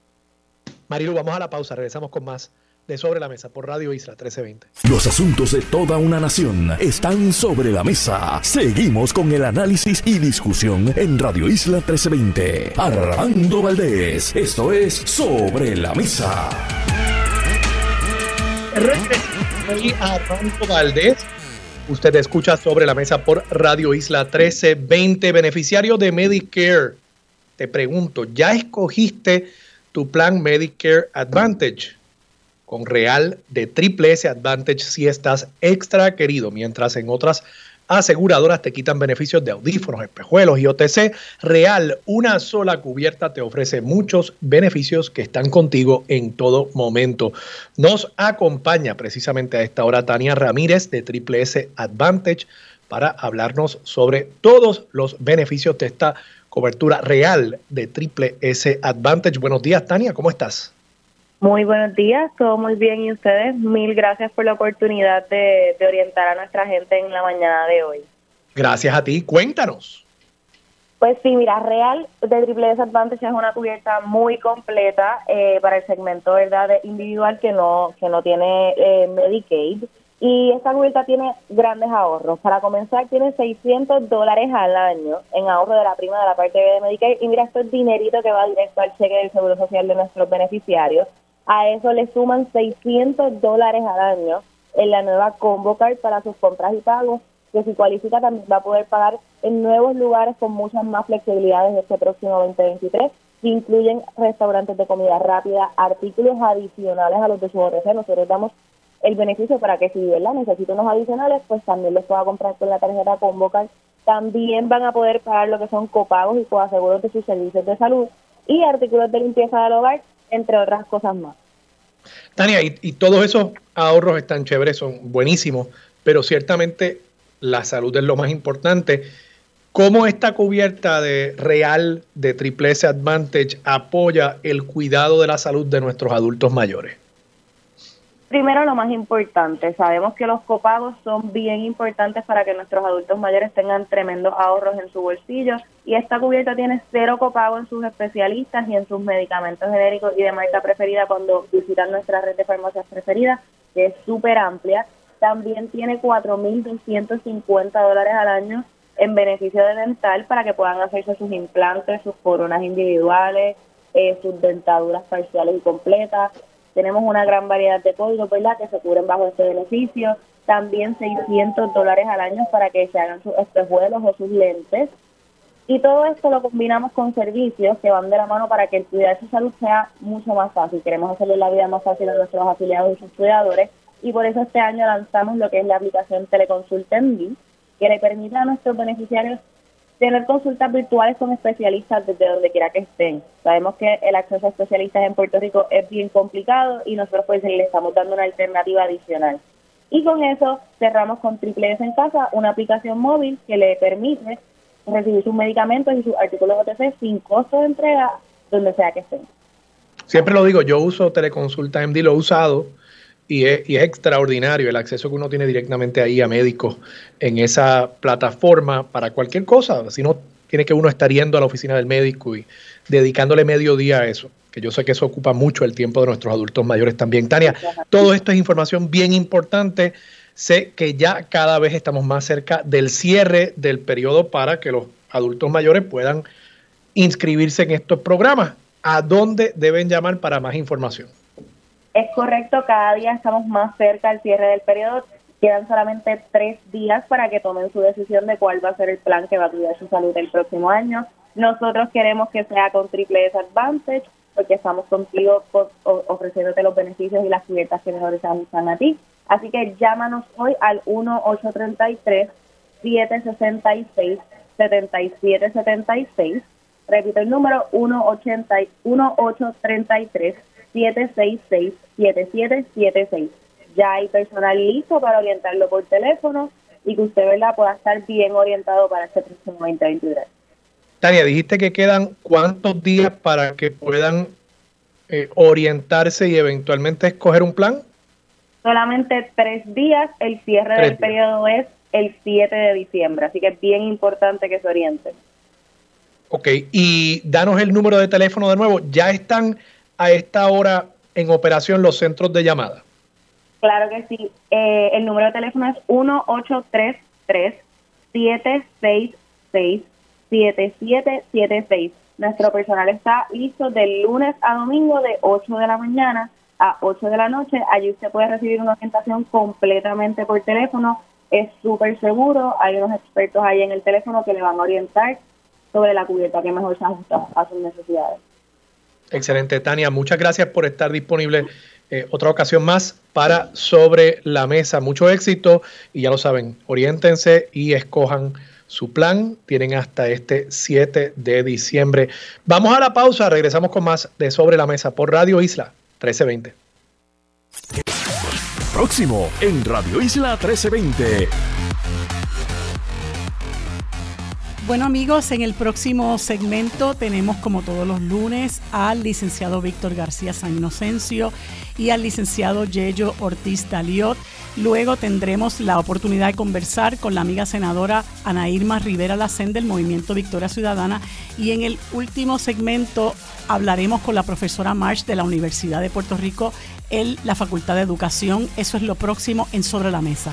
Marilu, vamos a la pausa, regresamos con más de Sobre la Mesa por Radio Isla 1320. Los asuntos de toda una nación están sobre la mesa. Seguimos con el análisis y discusión en Radio Isla 1320. Armando Valdés, esto es Sobre la Mesa. Armando Valdés. Usted escucha sobre la mesa por Radio Isla 1320, beneficiario de Medicare. Te pregunto, ¿ya escogiste tu plan Medicare Advantage? con Real de Triple S Advantage si estás extra querido, mientras en otras aseguradoras te quitan beneficios de audífonos, espejuelos y OTC. Real, una sola cubierta te ofrece muchos beneficios que están contigo en todo momento. Nos acompaña precisamente a esta hora Tania Ramírez de Triple S Advantage para hablarnos sobre todos los beneficios de esta cobertura real de Triple S Advantage. Buenos días, Tania, ¿cómo estás? Muy buenos días, todo muy bien y ustedes, mil gracias por la oportunidad de, orientar a nuestra gente en la mañana de hoy. Gracias a ti, cuéntanos. Pues sí, mira, Real de Triple Advantage es una cubierta muy completa eh, para el segmento verdad individual que no que no tiene eh, Medicaid y esta cubierta tiene grandes ahorros. Para comenzar, tiene 600 dólares al año en ahorro de la prima de la parte B de Medicaid y mira, esto es dinerito que va directo al cheque del Seguro Social de nuestros beneficiarios a eso le suman 600 dólares al año en la nueva Convocar para sus compras y pagos, que si cualifica también va a poder pagar en nuevos lugares con muchas más flexibilidades este próximo 2023, que incluyen restaurantes de comida rápida, artículos adicionales a los de su OTC. Nosotros damos el beneficio para que si ¿verdad? necesita unos adicionales, pues también los pueda comprar con la tarjeta Convocar. También van a poder pagar lo que son copagos y coaseguros de sus servicios de salud y artículos de limpieza del hogar entre otras cosas más. Tania, y, todos esos ahorros están chéveres, son buenísimos, pero ciertamente la salud es lo más importante. ¿Cómo esta cubierta de real de Triple S Advantage apoya el cuidado de la salud de nuestros adultos mayores? Primero, lo más importante, sabemos que los copagos son bien importantes para que nuestros adultos mayores tengan tremendos ahorros en su bolsillo y esta cubierta tiene cero copago en sus especialistas y en sus medicamentos genéricos y de marca preferida cuando visitan nuestra red de farmacias preferidas, que es súper amplia. También tiene 4.250 dólares al año en beneficio de dental para que puedan hacerse sus implantes, sus coronas individuales, eh, sus dentaduras parciales y completas tenemos una gran variedad de códigos, ¿verdad?, que se cubren bajo este beneficio. También 600 dólares al año para que se hagan sus espejuelos o sus lentes. Y todo esto lo combinamos con servicios que van de la mano para que el cuidar su salud sea mucho más fácil. Queremos hacerle la vida más fácil a nuestros afiliados y sus cuidadores. Y por eso este año lanzamos lo que es la aplicación Teleconsulta en que le permite a nuestros beneficiarios tener consultas virtuales con especialistas desde donde quiera que estén. Sabemos que el acceso a especialistas en Puerto Rico es bien complicado y nosotros pues le estamos dando una alternativa adicional. Y con eso cerramos con Triple S en casa, una aplicación móvil que le permite recibir sus medicamentos y sus artículos OTC sin costo de entrega donde sea que estén. Siempre lo digo, yo uso Teleconsulta MD, lo he usado y es, extraordinario el acceso que uno tiene directamente ahí a médicos en esa plataforma para cualquier cosa. Si no, tiene que uno estar yendo a la oficina del médico y dedicándole medio día a eso, que yo sé que eso ocupa mucho el tiempo de nuestros adultos mayores también. Tania, todo esto es información bien importante. Sé que ya cada vez estamos más cerca del cierre del periodo para que los adultos mayores puedan inscribirse en estos programas. ¿A dónde deben llamar para más información? Es correcto, cada día estamos más cerca del cierre del periodo. Quedan solamente tres días para que tomen su decisión de cuál va a ser el plan que va a cuidar su salud el próximo año. Nosotros queremos que sea con Triple S Advantage, porque estamos contigo ofreciéndote los beneficios y las cubiertas que mejor se a ti. Así que llámanos hoy al 1-833-766-7776. Repito el número 1-833-766-7776. Ya hay personal listo para orientarlo por teléfono y que usted ¿verdad? pueda estar bien orientado para este próximo 2023. Tania, dijiste que quedan cuántos días para que puedan eh, orientarse y eventualmente escoger un plan? Solamente tres días, el cierre del periodo es el 7 de diciembre, así que es bien importante que se orienten. Ok, y danos el número de teléfono de nuevo. ¿Ya están a esta hora en operación los centros de llamada? Claro que sí. Eh, el número de teléfono es 1833-766-7776. Nuestro personal está listo de lunes a domingo de 8 de la mañana a 8 de la noche. Allí usted puede recibir una orientación completamente por teléfono. Es súper seguro. Hay unos expertos ahí en el teléfono que le van a orientar sobre la cubierta que mejor se ajusta a sus necesidades. Excelente, Tania. Muchas gracias por estar disponible eh, otra ocasión más para Sobre la Mesa. Mucho éxito y ya lo saben, oriéntense y escojan su plan. Tienen hasta este 7 de diciembre. Vamos a la pausa, regresamos con más de Sobre la Mesa por Radio Isla 1320. Próximo en Radio Isla 1320. Bueno amigos, en el próximo segmento tenemos como todos los lunes al licenciado Víctor García San Inocencio y al licenciado Yello Ortiz Daliot. Luego tendremos la oportunidad de conversar con la amiga senadora Ana Irma Rivera Lacén del Movimiento Victoria Ciudadana y en el último segmento hablaremos con la profesora March de la Universidad de Puerto Rico en la Facultad de Educación. Eso es lo próximo en Sobre la Mesa.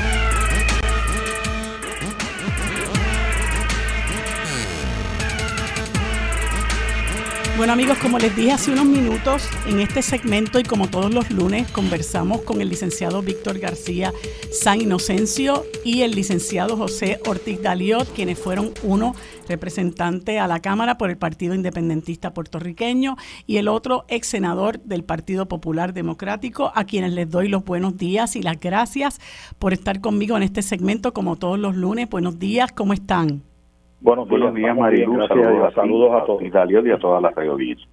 Bueno amigos, como les dije hace unos minutos, en este segmento y como todos los lunes, conversamos con el licenciado Víctor García San Inocencio y el licenciado José Ortiz Daliot, quienes fueron uno representante a la Cámara por el Partido Independentista Puertorriqueño y el otro ex senador del Partido Popular Democrático, a quienes les doy los buenos días y las gracias por estar conmigo en este segmento como todos los lunes. Buenos días, ¿cómo están? Buenos días, Marilu. Saludos, saludos, a todos y a todas las audiencia.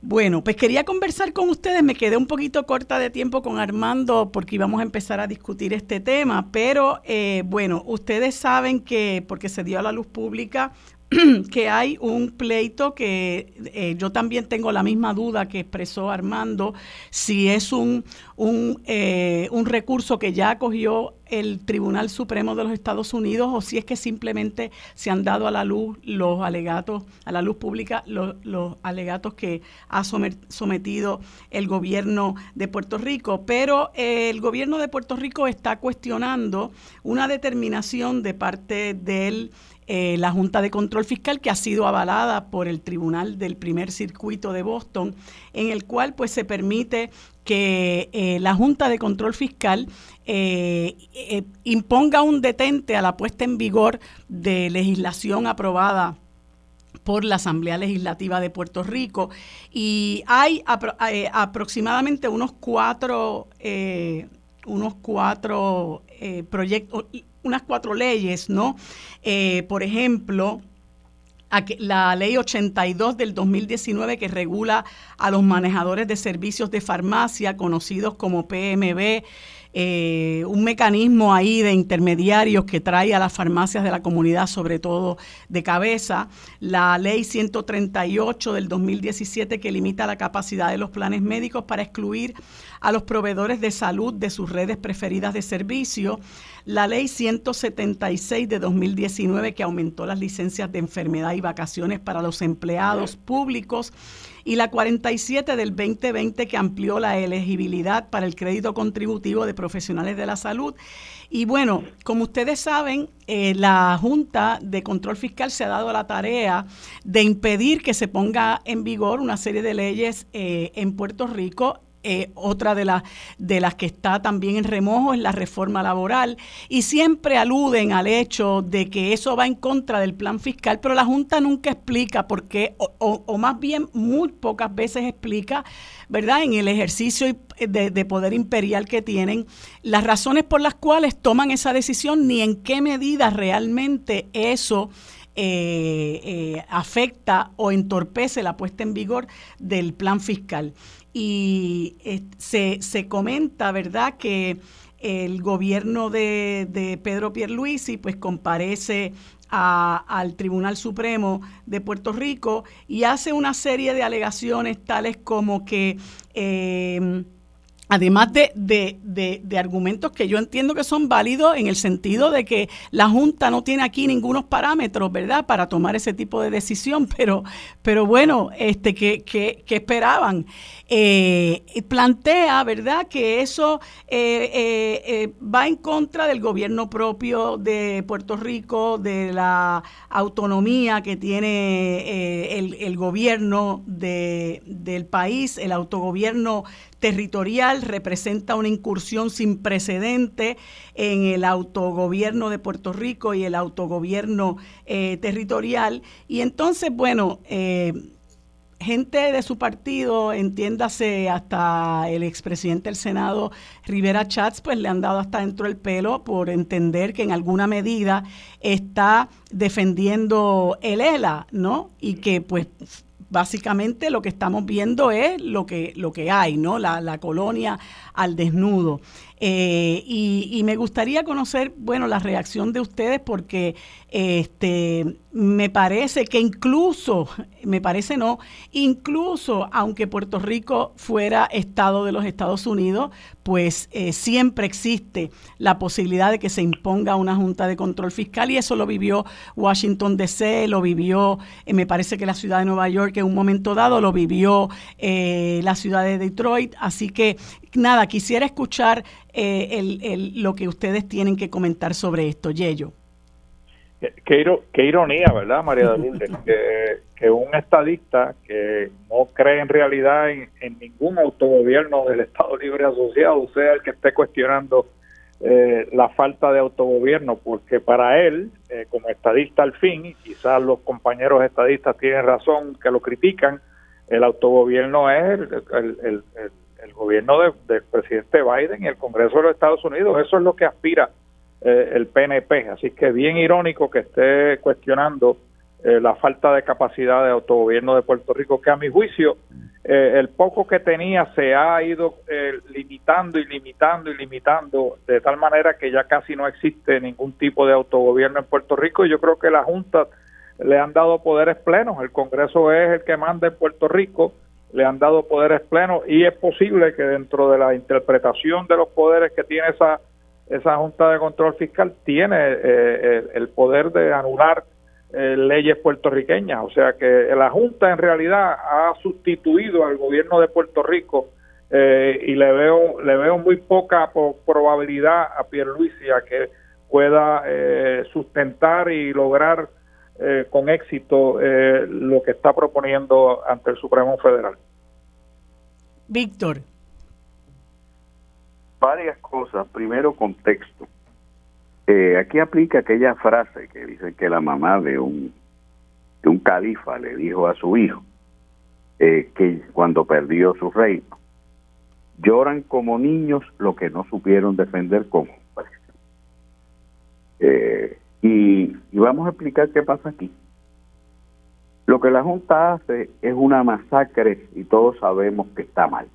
Bueno, pues quería conversar con ustedes. Me quedé un poquito corta de tiempo con Armando porque íbamos a empezar a discutir este tema, pero eh, bueno, ustedes saben que porque se dio a la luz pública que hay un pleito que eh, yo también tengo la misma duda que expresó Armando, si es un, un, eh, un, recurso que ya acogió el Tribunal Supremo de los Estados Unidos o si es que simplemente se han dado a la luz los alegatos, a la luz pública, los, los alegatos que ha sometido el gobierno de Puerto Rico. Pero eh, el gobierno de Puerto Rico está cuestionando una determinación de parte del eh, la Junta de Control Fiscal que ha sido avalada por el Tribunal del Primer Circuito de Boston, en el cual pues se permite que eh, la Junta de Control Fiscal eh, imponga un detente a la puesta en vigor de legislación aprobada por la Asamblea Legislativa de Puerto Rico. Y hay aproximadamente unos cuatro unos cuatro proyectos unas cuatro leyes, ¿no? Eh, por ejemplo, la ley 82 del 2019 que regula a los manejadores de servicios de farmacia, conocidos como PMB, eh, un mecanismo ahí de intermediarios que trae a las farmacias de la comunidad, sobre todo de cabeza, la ley 138 del 2017 que limita la capacidad de los planes médicos para excluir a los proveedores de salud de sus redes preferidas de servicio, la ley 176 de 2019 que aumentó las licencias de enfermedad y vacaciones para los empleados públicos y la 47 del 2020 que amplió la elegibilidad para el crédito contributivo de profesionales de la salud. Y bueno, como ustedes saben, eh, la Junta de Control Fiscal se ha dado la tarea de impedir que se ponga en vigor una serie de leyes eh, en Puerto Rico eh, otra de, las de las que está también en remojo es la reforma laboral y siempre aluden al hecho de que eso va en contra del plan fiscal, pero la Junta nunca explica por qué, o, o más bien muy pocas veces explica, ¿verdad? En el ejercicio de, de, poder imperial que tienen, las razones por las cuales toman esa decisión ni en qué medida realmente eso eh, eh, afecta o entorpece la puesta en vigor del plan fiscal. Y eh, se, se, comenta, ¿verdad?, que el gobierno de, de Pedro Pierluisi pues comparece a, al Tribunal Supremo de Puerto Rico y hace una serie de alegaciones tales como que Además de, de, de, argumentos que yo entiendo que son válidos en el sentido de que la Junta no tiene aquí ningunos parámetros, ¿verdad?, para tomar ese tipo de decisión, pero, pero bueno, este, que, que, que esperaban? Eh, plantea, ¿verdad?, que eso eh, eh, va en contra del gobierno propio de Puerto Rico, de la autonomía que tiene el, gobierno de, del país, el autogobierno territorial, representa una incursión sin precedente en el autogobierno de Puerto Rico y el autogobierno eh, territorial. Y entonces, bueno, eh, gente de su partido, entiéndase hasta el expresidente del Senado, Rivera Chats, pues le han dado hasta dentro del pelo por entender que en alguna medida está defendiendo el ELA, ¿no? Y que pues básicamente lo que estamos viendo es lo que, lo que hay, ¿no? La, la colonia al desnudo. Eh, y, me gustaría conocer, bueno, la reacción de ustedes porque este, me parece que incluso, me parece no, incluso aunque Puerto Rico fuera Estado de los Estados Unidos, pues eh, siempre existe la posibilidad de que se imponga una Junta de Control Fiscal y eso lo vivió Washington DC, lo vivió, eh, me parece que la ciudad de Nueva York en un momento dado, lo vivió la ciudad de Detroit, así que nada, quisiera escuchar eh, el, lo que ustedes tienen que comentar sobre esto, Yello. Qué, qué ironía, ¿verdad, María de Lourdes? que, un estadista que no cree en realidad en, ningún autogobierno del Estado Libre Asociado sea el que esté cuestionando eh, la falta de autogobierno, porque para él, eh, como estadista al fin, y quizás los compañeros estadistas tienen razón que lo critican, el autogobierno es el el gobierno del presidente Biden y el Congreso de los Estados Unidos. Eso es lo que aspira eh, el PNP. Así que bien irónico que esté cuestionando eh, la falta de capacidad de autogobierno de Puerto Rico, que a mi juicio eh, el poco que tenía se ha ido limitando y limitando y limitando de tal manera que ya casi no existe ningún tipo de autogobierno en Puerto Rico y yo creo que la Junta le han dado poderes plenos. El Congreso es el que manda en Puerto Rico le han dado poderes plenos y es posible que dentro de la interpretación de los poderes que tiene esa esa Junta de Control Fiscal tiene eh, el, poder de anular eh, leyes puertorriqueñas, o sea que la Junta en realidad ha sustituido al gobierno de Puerto Rico eh, y le veo le veo muy poca probabilidad a Pierluisi a que pueda sustentar y lograr eh, con éxito eh, lo que está proponiendo ante el Supremo Federal. Víctor. Varias cosas. Primero, contexto. Eh, aquí aplica aquella frase que dice que la mamá de un, de un califa le dijo a su hijo que cuando perdió su reino, lloran como niños lo que no supieron defender como eh, y, vamos a explicar qué pasa aquí. Lo que la Junta hace es una masacre y todos sabemos que está mal.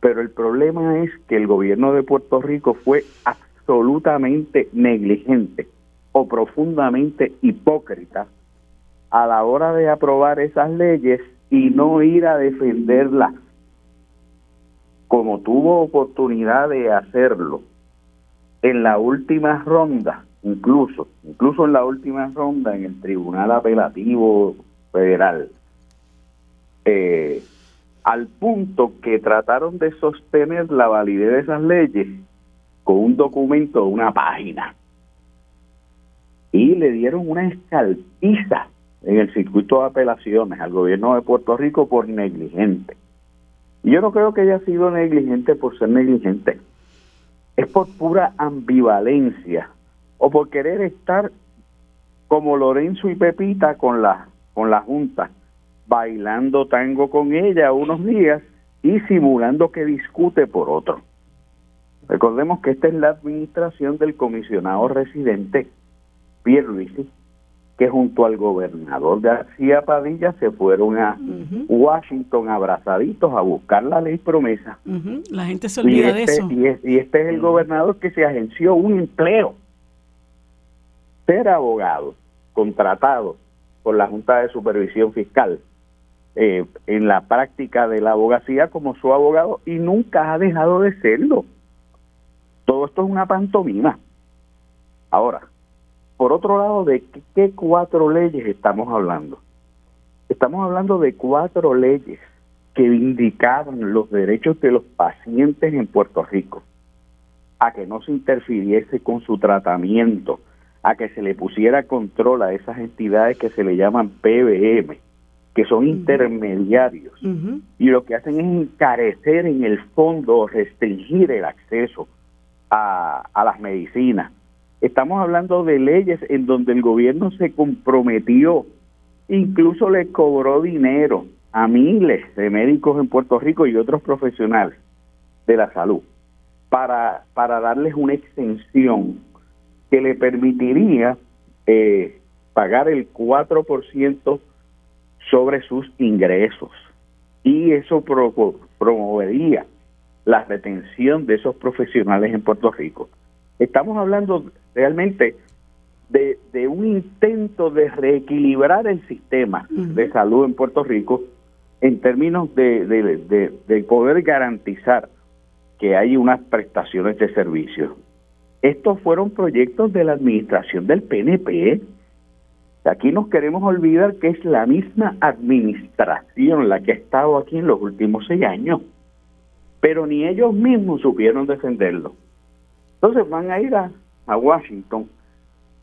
Pero el problema es que el gobierno de Puerto Rico fue absolutamente negligente o profundamente hipócrita a la hora de aprobar esas leyes y no ir a defenderlas como tuvo oportunidad de hacerlo en la última ronda incluso, incluso en la última ronda en el Tribunal Apelativo Federal, eh, al punto que trataron de sostener la validez de esas leyes con un documento de una página. Y le dieron una escalpiza en el circuito de apelaciones al gobierno de Puerto Rico por negligente. Y yo no creo que haya sido negligente por ser negligente. Es por pura ambivalencia o por querer estar como Lorenzo y Pepita con la, con la Junta, bailando tango con ella unos días y simulando que discute por otro. Recordemos que esta es la administración del comisionado residente Pierre Luisi, que junto al gobernador García Padilla se fueron a Washington abrazaditos a buscar la ley promesa. La gente se olvida de este, eso. Y, y este es el gobernador que se agenció un empleo. Ser abogado, contratado por la Junta de Supervisión Fiscal, eh, en la práctica de la abogacía como su abogado y nunca ha dejado de serlo. Todo esto es una pantomima. Ahora, por otro lado, ¿de qué, cuatro leyes estamos hablando? Estamos hablando de cuatro leyes que vindicaban los derechos de los pacientes en Puerto Rico, a que no se interfiriese con su tratamiento, a que se le pusiera control a esas entidades que se le llaman PBM, que son intermediarios, y lo que hacen es encarecer en el fondo, restringir el acceso a, a las medicinas, Estamos hablando de leyes en donde el gobierno se comprometió, incluso le cobró dinero a miles de médicos en Puerto Rico y otros profesionales de la salud para, para darles una extensión que le permitiría eh, pagar el 4% sobre sus ingresos. Y eso promovería la retención de esos profesionales en Puerto Rico. Estamos hablando realmente de, de un intento de reequilibrar el sistema de salud en Puerto Rico en términos de, de, de, poder garantizar que hay unas prestaciones de servicio. Estos fueron proyectos de la administración del PNP. Aquí nos queremos olvidar que es la misma administración la que ha estado aquí en los últimos seis años, pero ni ellos mismos supieron defenderlo. Entonces van a ir a, a Washington.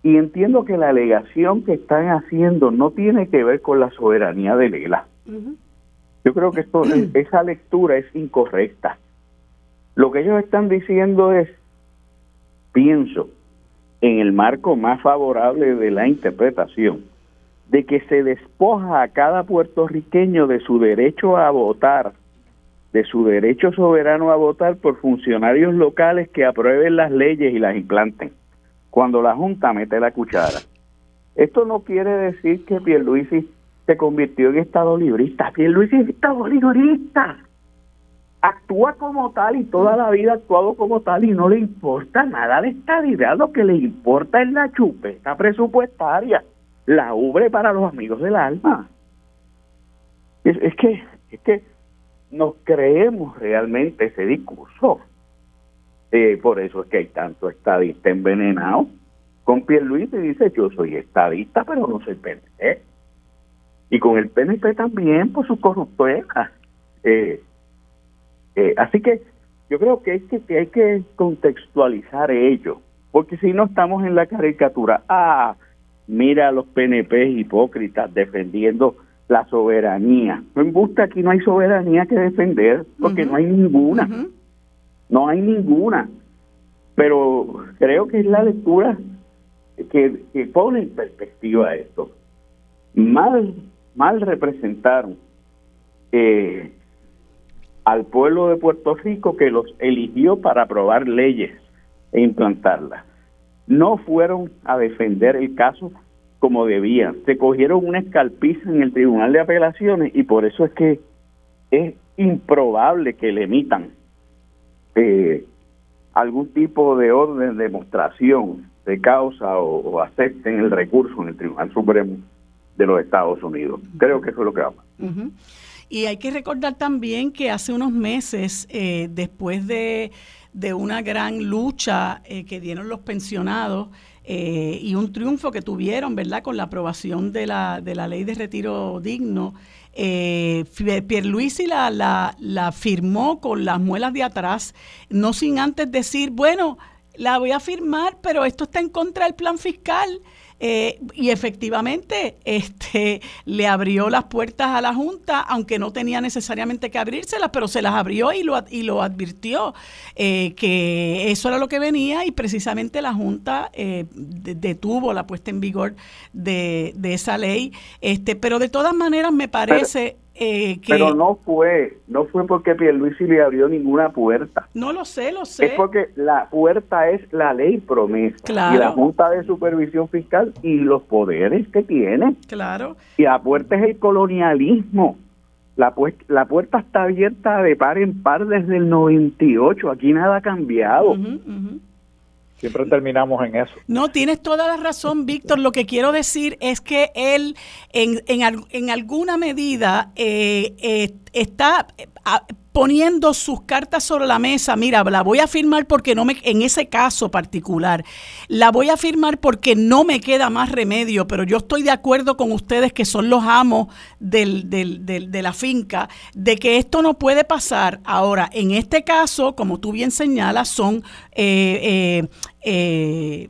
Y entiendo que la alegación que están haciendo no tiene que ver con la soberanía de Lela. Yo creo que esto, esa lectura es incorrecta. Lo que ellos están diciendo es, pienso, en el marco más favorable de la interpretación, de que se despoja a cada puertorriqueño de su derecho a votar de su derecho soberano a votar por funcionarios locales que aprueben las leyes y las implanten, cuando la Junta mete la cuchara. Esto no quiere decir que Pierluisi se convirtió en Estado librista. Pierluisi es Estado librista. Actúa como tal y toda la vida ha actuado como tal y no le importa nada de estadidad. Lo que le importa es la chupeta presupuestaria, la ubre para los amigos del alma. Es, es que, es que nos creemos realmente ese discurso. Eh, por eso es que hay tanto estadista envenenado. Con Pierluisi dice, yo soy estadista, pero no soy PNP. Y con el PNP también, por su corruptela. Eh, eh, así que yo creo que hay que, que hay que contextualizar ello, porque si no estamos en la caricatura, ah, mira a los PNP hipócritas defendiendo la soberanía. No me gusta aquí no hay soberanía que defender, porque no hay ninguna. No hay ninguna. Pero creo que es la lectura que, que pone en perspectiva esto. Mal, mal representaron eh, al pueblo de Puerto Rico que los eligió para aprobar leyes e implantarlas. No fueron a defender el caso como debían. Se cogieron una escalpiza en el Tribunal de Apelaciones y por eso es que es improbable que le emitan eh, algún tipo de orden de demostración de causa o, acepten el recurso en el Tribunal Supremo de los Estados Unidos. Creo que eso es lo que va a pasar. Y hay que recordar también que hace unos meses, eh, después de, de, una gran lucha eh, que dieron los pensionados, eh, y un triunfo que tuvieron, ¿verdad?, con la aprobación de la, de la ley de retiro digno. Eh, Pierluisi la, la, la firmó con las muelas de atrás, no sin antes decir, bueno, la voy a firmar, pero esto está en contra del plan fiscal. Eh, y efectivamente este, le abrió las puertas a la Junta, aunque no tenía necesariamente que abrírselas, pero se las abrió y lo, y lo advirtió eh, que eso era lo que venía y precisamente la Junta eh, detuvo la puesta en vigor de, de, esa ley. Este, pero de todas maneras me parece... Eh, Pero no fue, no fue porque Pierluisi le abrió ninguna puerta. No lo sé, lo sé. Es porque la puerta es la ley promesa y la Junta de Supervisión Fiscal y los poderes que tiene. Claro. Y la puerta es el colonialismo. La, la puerta está abierta de par en par desde el 98. Aquí nada ha cambiado. Siempre terminamos en eso. No, tienes toda la razón, Víctor. Lo que quiero decir es que él, en, en, en alguna medida, eh, eh, está poniendo sus cartas sobre la mesa, mira, la voy a firmar porque no me, en ese caso particular, la voy a firmar porque no me queda más remedio, pero yo estoy de acuerdo con ustedes que son los amos del, del, de la finca, de que esto no puede pasar. Ahora, en este caso, como tú bien señalas, son eh, eh, eh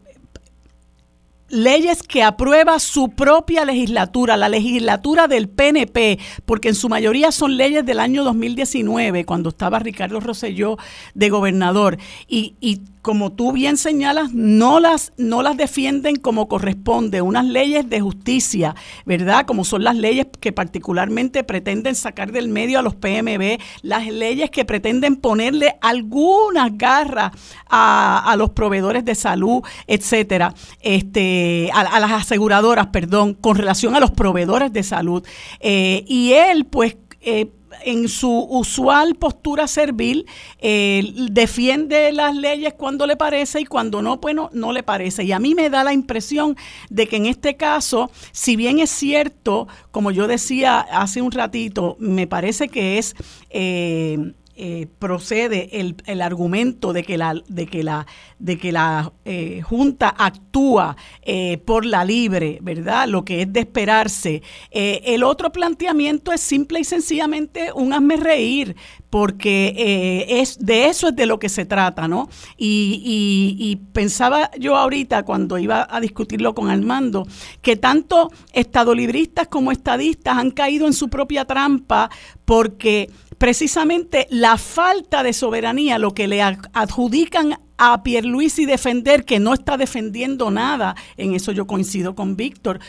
leyes que aprueba su propia legislatura, la legislatura del PNP, porque en su mayoría son leyes del año 2019, cuando estaba Ricardo Rosselló de gobernador. Y, y como tú bien señalas, no las, no las defienden como corresponde, unas leyes de justicia, ¿verdad? Como son las leyes que particularmente pretenden sacar del medio a los PMB, las leyes que pretenden ponerle algunas garras a, los proveedores de salud, etcétera, este, a, las aseguradoras, perdón, con relación a los proveedores de salud. Eh, y él, pues, eh, en su usual postura servil, eh, defiende las leyes cuando le parece y cuando no, bueno, no le parece. Y a mí me da la impresión de que en este caso, si bien es cierto, como yo decía hace un ratito, me parece que es... Eh, eh, procede el, el, argumento de que la, de que la, de que la eh, Junta actúa eh, por la libre, ¿verdad? Lo que es de esperarse. el otro planteamiento es simple y sencillamente un hazme reír, porque es de eso es de lo que se trata, ¿no? Y, y, pensaba yo ahorita, cuando iba a discutirlo con Armando, que tanto estadolibristas como estadistas han caído en su propia trampa porque precisamente la falta de soberanía, lo que le adjudican a Pierluisi defender, que no está defendiendo nada, en eso yo coincido con Víctor,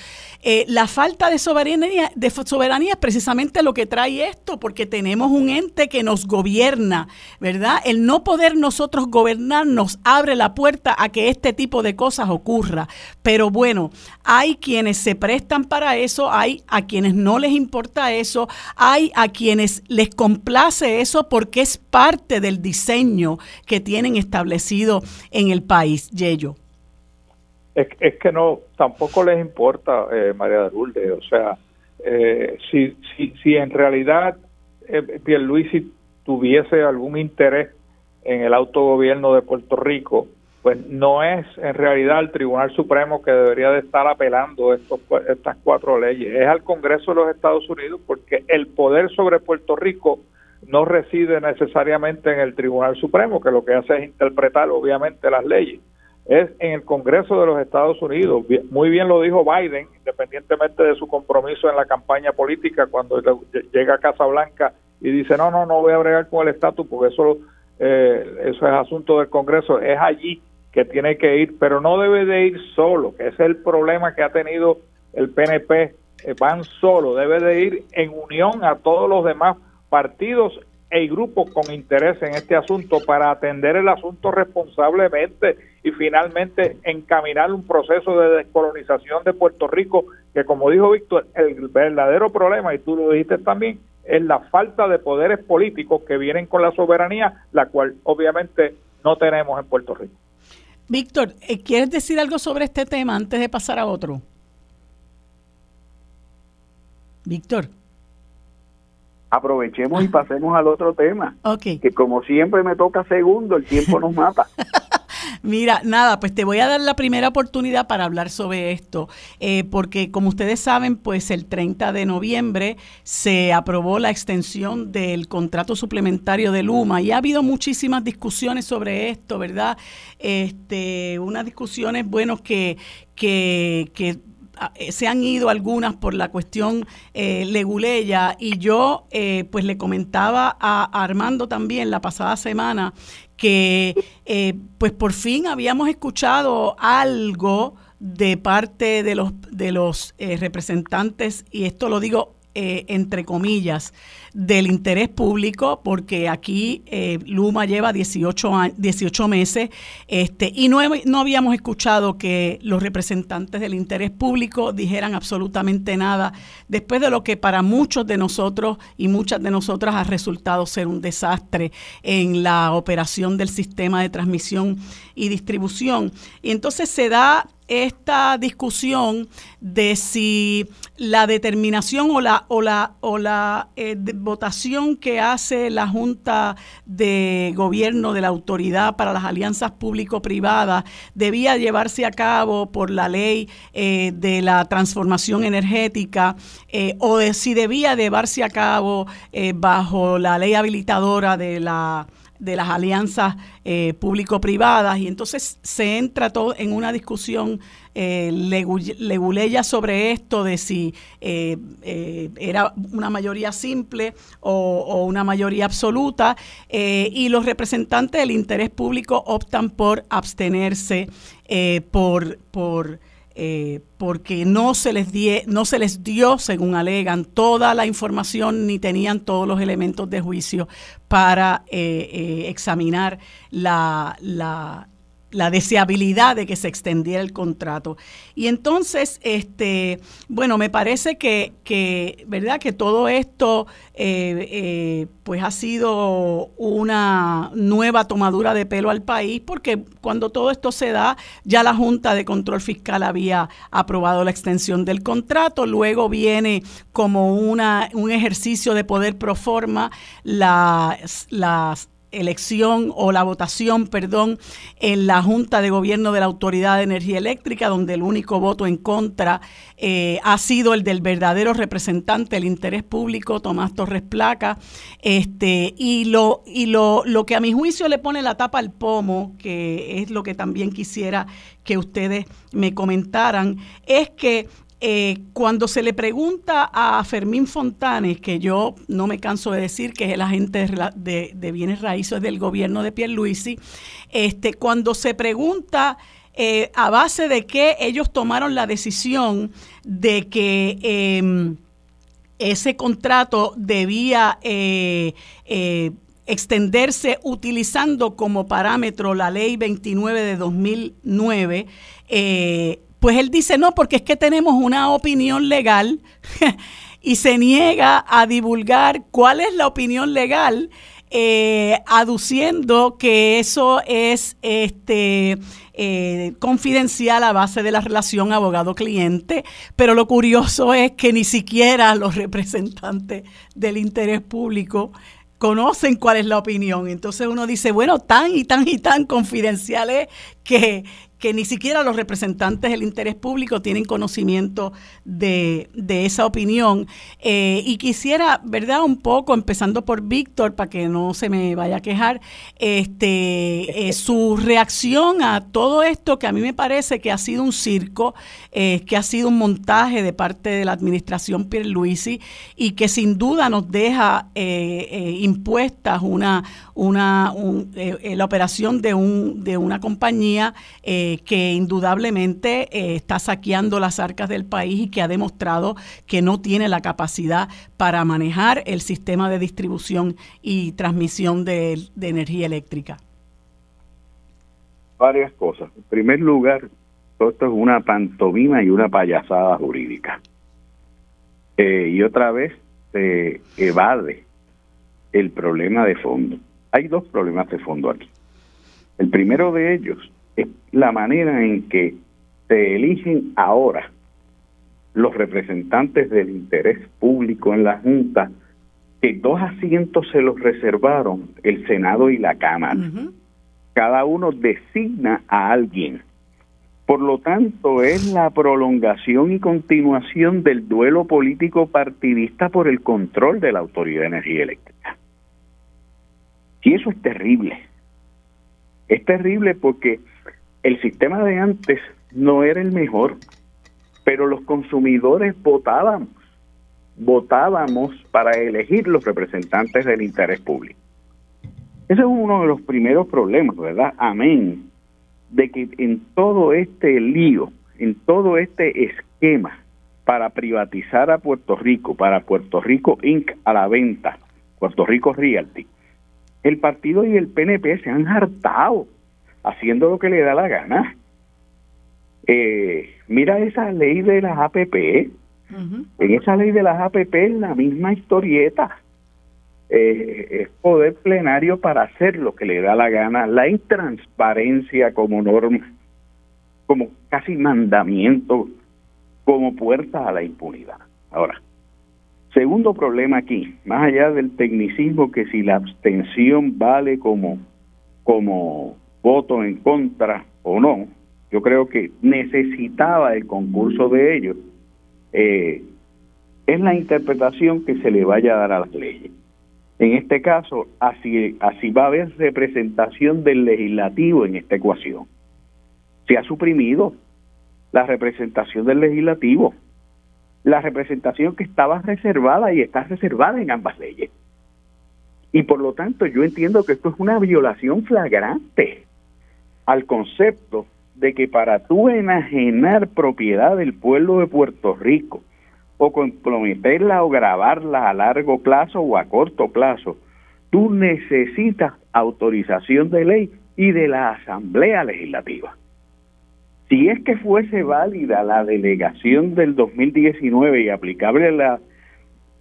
eh, la falta de soberanía, de soberanía es precisamente lo que trae esto, porque tenemos un ente que nos gobierna, ¿verdad? El no poder nosotros gobernar nos abre la puerta a que este tipo de cosas ocurra. Pero bueno, hay quienes se prestan para eso, hay a quienes no les importa eso, hay a quienes les complace eso porque es parte del diseño que tienen establecido en el país, Yello. Es, es que no, tampoco les importa, eh, María de o sea, eh, si, si, si en realidad eh, Pierluisi tuviese algún interés en el autogobierno de Puerto Rico, pues no es en realidad el Tribunal Supremo que debería de estar apelando estos, estas cuatro leyes, es al Congreso de los Estados Unidos porque el poder sobre Puerto Rico no reside necesariamente en el Tribunal Supremo, que lo que hace es interpretar obviamente las leyes. Es en el Congreso de los Estados Unidos. Muy bien lo dijo Biden, independientemente de su compromiso en la campaña política, cuando llega a Casa Blanca y dice, no, no, no voy a bregar con el estatus porque eso, eh, eso es asunto del Congreso, es allí que tiene que ir, pero no debe de ir solo, que ese es el problema que ha tenido el PNP, eh, van solo, debe de ir en unión a todos los demás partidos e grupos con interés en este asunto para atender el asunto responsablemente y finalmente encaminar un proceso de descolonización de Puerto Rico que como dijo Víctor, el verdadero problema, y tú lo dijiste también, es la falta de poderes políticos que vienen con la soberanía, la cual obviamente no tenemos en Puerto Rico. Víctor, eh, ¿quieres decir algo sobre este tema antes de pasar a otro? Víctor aprovechemos y pasemos al otro tema. Okay. Que como siempre me toca segundo, el tiempo nos mata. Mira, nada, pues te voy a dar la primera oportunidad para hablar sobre esto, eh, porque como ustedes saben, pues el 30 de noviembre se aprobó la extensión del contrato suplementario de Luma y ha habido muchísimas discusiones sobre esto, ¿verdad? Este, unas discusiones, bueno, que, que, que se han ido algunas por la cuestión eh, leguleya y yo eh, pues le comentaba a Armando también la pasada semana que eh, pues por fin habíamos escuchado algo de parte de los de los representantes y esto lo digo entre comillas del interés público, porque aquí eh, Luma lleva 18, 18 meses este, y no, no habíamos escuchado que los representantes del interés público dijeran absolutamente nada después de lo que para muchos de nosotros y muchas de nosotras ha resultado ser un desastre en la operación del sistema de transmisión y distribución. Y entonces se da esta discusión de si la determinación o la o la o la eh, votación que hace la Junta de Gobierno de la Autoridad para las Alianzas Público-Privadas debía llevarse a cabo por la ley eh, de la transformación energética eh, o si debía llevarse a cabo bajo la ley habilitadora de la de las alianzas eh, público-privadas y entonces se entra todo en una discusión eh, leguleya sobre esto de si eh, eh, era una mayoría simple o, una mayoría absoluta y los representantes del interés público optan por abstenerse por, por eh, porque no se les die, no se les dio, según alegan, toda la información ni tenían todos los elementos de juicio para eh, eh, examinar la, la, la deseabilidad de que se extendiera el contrato. Y entonces, este, bueno, me parece que, que ¿verdad? Que todo esto eh, eh, pues ha sido una nueva tomadura de pelo al país, porque cuando todo esto se da, ya la Junta de Control Fiscal había aprobado la extensión del contrato, luego viene como una, un ejercicio de poder pro forma las, las elección o la votación, perdón, en la Junta de Gobierno de la Autoridad de Energía Eléctrica, donde el único voto en contra eh, ha sido el del verdadero representante del interés público, Tomás Torres Placa, este, y lo, y lo, lo que a mi juicio le pone la tapa al pomo, que es lo que también quisiera que ustedes me comentaran, es que eh, cuando se le pregunta a Fermín Fontanes, que yo no me canso de decir que es el agente de, bienes raíces del gobierno de Pierluisi, este, cuando se pregunta eh, a base de que ellos tomaron la decisión de que em, ese contrato debía eh, extenderse utilizando como parámetro la ley 29 de 2009, pues él dice, no, porque es que tenemos una opinión legal y se niega a divulgar cuál es la opinión legal, eh, aduciendo que eso es este eh, confidencial a base de la relación abogado-cliente, pero lo curioso es que ni siquiera los representantes del interés público conocen cuál es la opinión. Entonces uno dice, bueno, tan y tan y tan confidencial es que, que ni siquiera los representantes del interés público tienen conocimiento de, esa opinión. Eh, y quisiera, ¿verdad? Un poco, empezando por Víctor, para que no se me vaya a quejar, este, eh, su reacción a todo esto que a mí me parece que ha sido un circo, eh, que ha sido un montaje de parte de la administración Pierluisi y que sin duda nos deja impuestas una, una la operación de, un, de una compañía que indudablemente eh, está saqueando las arcas del país y que ha demostrado que no tiene la capacidad para manejar el sistema de distribución y transmisión de, energía eléctrica. Varias cosas. En primer lugar, todo esto es una pantomima y una payasada jurídica. Eh, y otra vez se evade el problema de fondo. Hay dos problemas de fondo aquí. El primero de ellos es la manera en que se eligen ahora los representantes del interés público en la Junta, que dos asientos se los reservaron el Senado y la Cámara. cada uno designa a alguien. Por lo tanto, es la prolongación y continuación del duelo político partidista por el control de la Autoridad de Energía Eléctrica. Y eso es terrible. Es terrible porque el sistema de antes no era el mejor, pero los consumidores votábamos, votábamos para elegir los representantes del interés público. Ese es uno de los primeros problemas, ¿verdad? Amén. De que en todo este lío, en todo este esquema para privatizar a Puerto Rico, para Puerto Rico Inc. a la venta, Puerto Rico Realty, el partido y el PNP se han hartado haciendo lo que le da la gana. Eh, mira esa ley de las APP. En esa ley de las APP es la misma historieta. Eh, es poder plenario para hacer lo que le da la gana, la intransparencia como norma, como casi mandamiento, como puerta a la impunidad. Ahora, segundo problema aquí, más allá del tecnicismo que si la abstención vale como, como voto en contra o no, yo creo que necesitaba el concurso de ellos, eh, es la interpretación que se le vaya a dar a las leyes. En este caso, así, así va a haber representación del legislativo en esta ecuación. Se ha suprimido la representación del legislativo, la representación que estaba reservada y está reservada en ambas leyes. Y por lo tanto yo entiendo que esto es una violación flagrante al concepto de que para tú enajenar propiedad del pueblo de Puerto Rico o comprometerla o grabarla a largo plazo o a corto plazo, tú necesitas autorización de ley y de la Asamblea Legislativa. Si es que fuese válida la delegación del 2019 y aplicable la,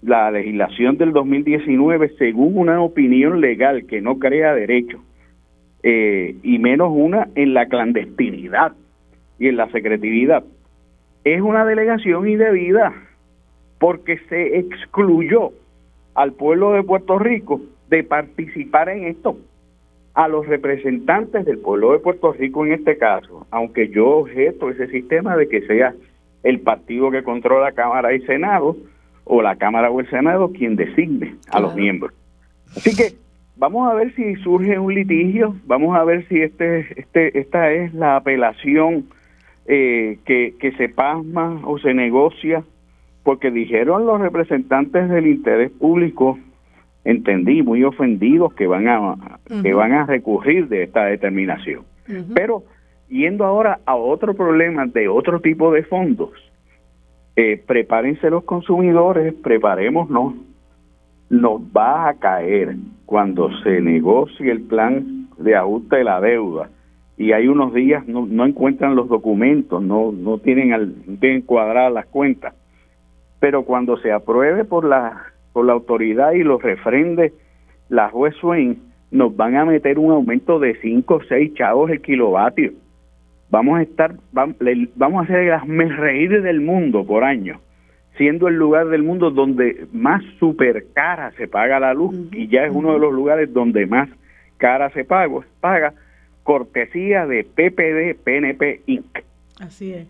la legislación del 2019 según una opinión legal que no crea derecho, eh, y menos una en la clandestinidad y en la secretividad. Es una delegación indebida porque se excluyó al pueblo de Puerto Rico de participar en esto. A los representantes del pueblo de Puerto Rico en este caso, aunque yo objeto ese sistema de que sea el partido que controla Cámara y Senado, o la Cámara o el Senado quien designe a los miembros. Así que vamos a ver si surge un litigio, vamos a ver si este, este, esta es la apelación eh, que, que se pasma o se negocia, porque dijeron los representantes del interés público, entendí, muy ofendidos que van a, que van a recurrir de esta determinación. Pero yendo ahora a otro problema de otro tipo de fondos, eh, prepárense los consumidores, preparémonos nos va a caer cuando se negocie el plan de ajuste de la deuda y hay unos días no, no encuentran los documentos, no, no, tienen al, tienen cuadradas las cuentas. Pero cuando se apruebe por la, por la autoridad y los refrende la juez Swain, nos van a meter un aumento de 5 o 6 chavos el kilovatio. Vamos a estar, vamos, a hacer las reír del mundo por año siendo el lugar del mundo donde más super cara se paga la luz y ya es uno de los lugares donde más cara se paga, paga cortesía de PPD PNP Inc. Así es.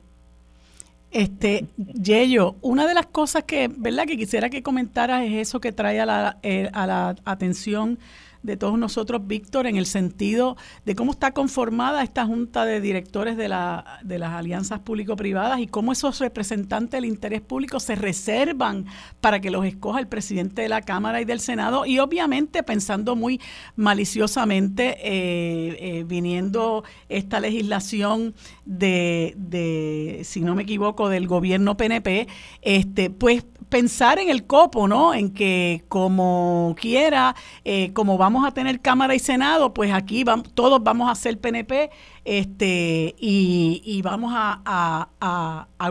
Este, Yello, una de las cosas que, ¿verdad? que quisiera que comentaras es eso que trae a la, eh, a la atención de todos nosotros, Víctor, en el sentido de cómo está conformada esta junta de directores de, la, de las alianzas público-privadas y cómo esos representantes del interés público se reservan para que los escoja el presidente de la Cámara y del Senado y obviamente pensando muy maliciosamente, eh, eh, viniendo esta legislación de, de, si no me equivoco, del gobierno PNP, este, pues pensar en el copo, ¿no? En que como quiera, eh, como vamos a tener Cámara y Senado, pues aquí vamos, todos vamos a ser PNP este, y, vamos a,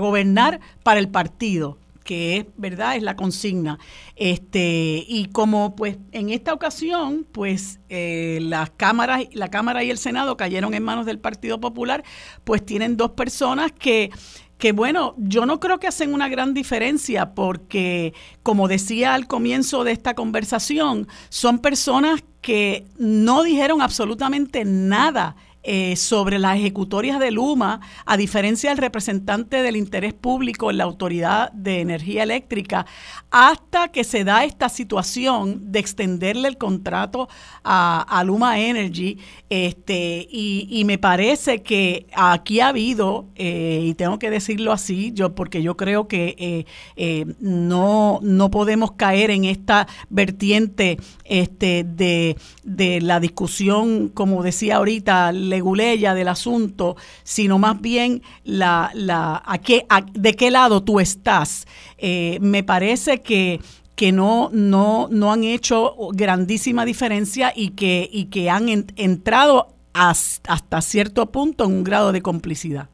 gobernar para el partido que es verdad es la consigna este y como pues en esta ocasión pues eh, las cámaras la cámara y el senado cayeron en manos del Partido Popular pues tienen dos personas que que bueno, yo no creo que hacen una gran diferencia porque, como decía al comienzo de esta conversación, son personas que no dijeron absolutamente nada eh, sobre las ejecutorias de Luma, a diferencia del representante del interés público en la Autoridad de Energía Eléctrica, hasta que se da esta situación de extenderle el contrato a, Luma Energy. Este, y, me parece que aquí ha habido, eh, y tengo que decirlo así, yo porque yo creo que eh, no, no podemos caer en esta vertiente este, de, de la discusión, como decía ahorita, leguleya del asunto, sino más bien la, la, a qué, de qué lado tú estás. Eh, me parece que que no, no, no han hecho grandísima diferencia y que, y que han entrado hasta cierto punto en un grado de complicidad.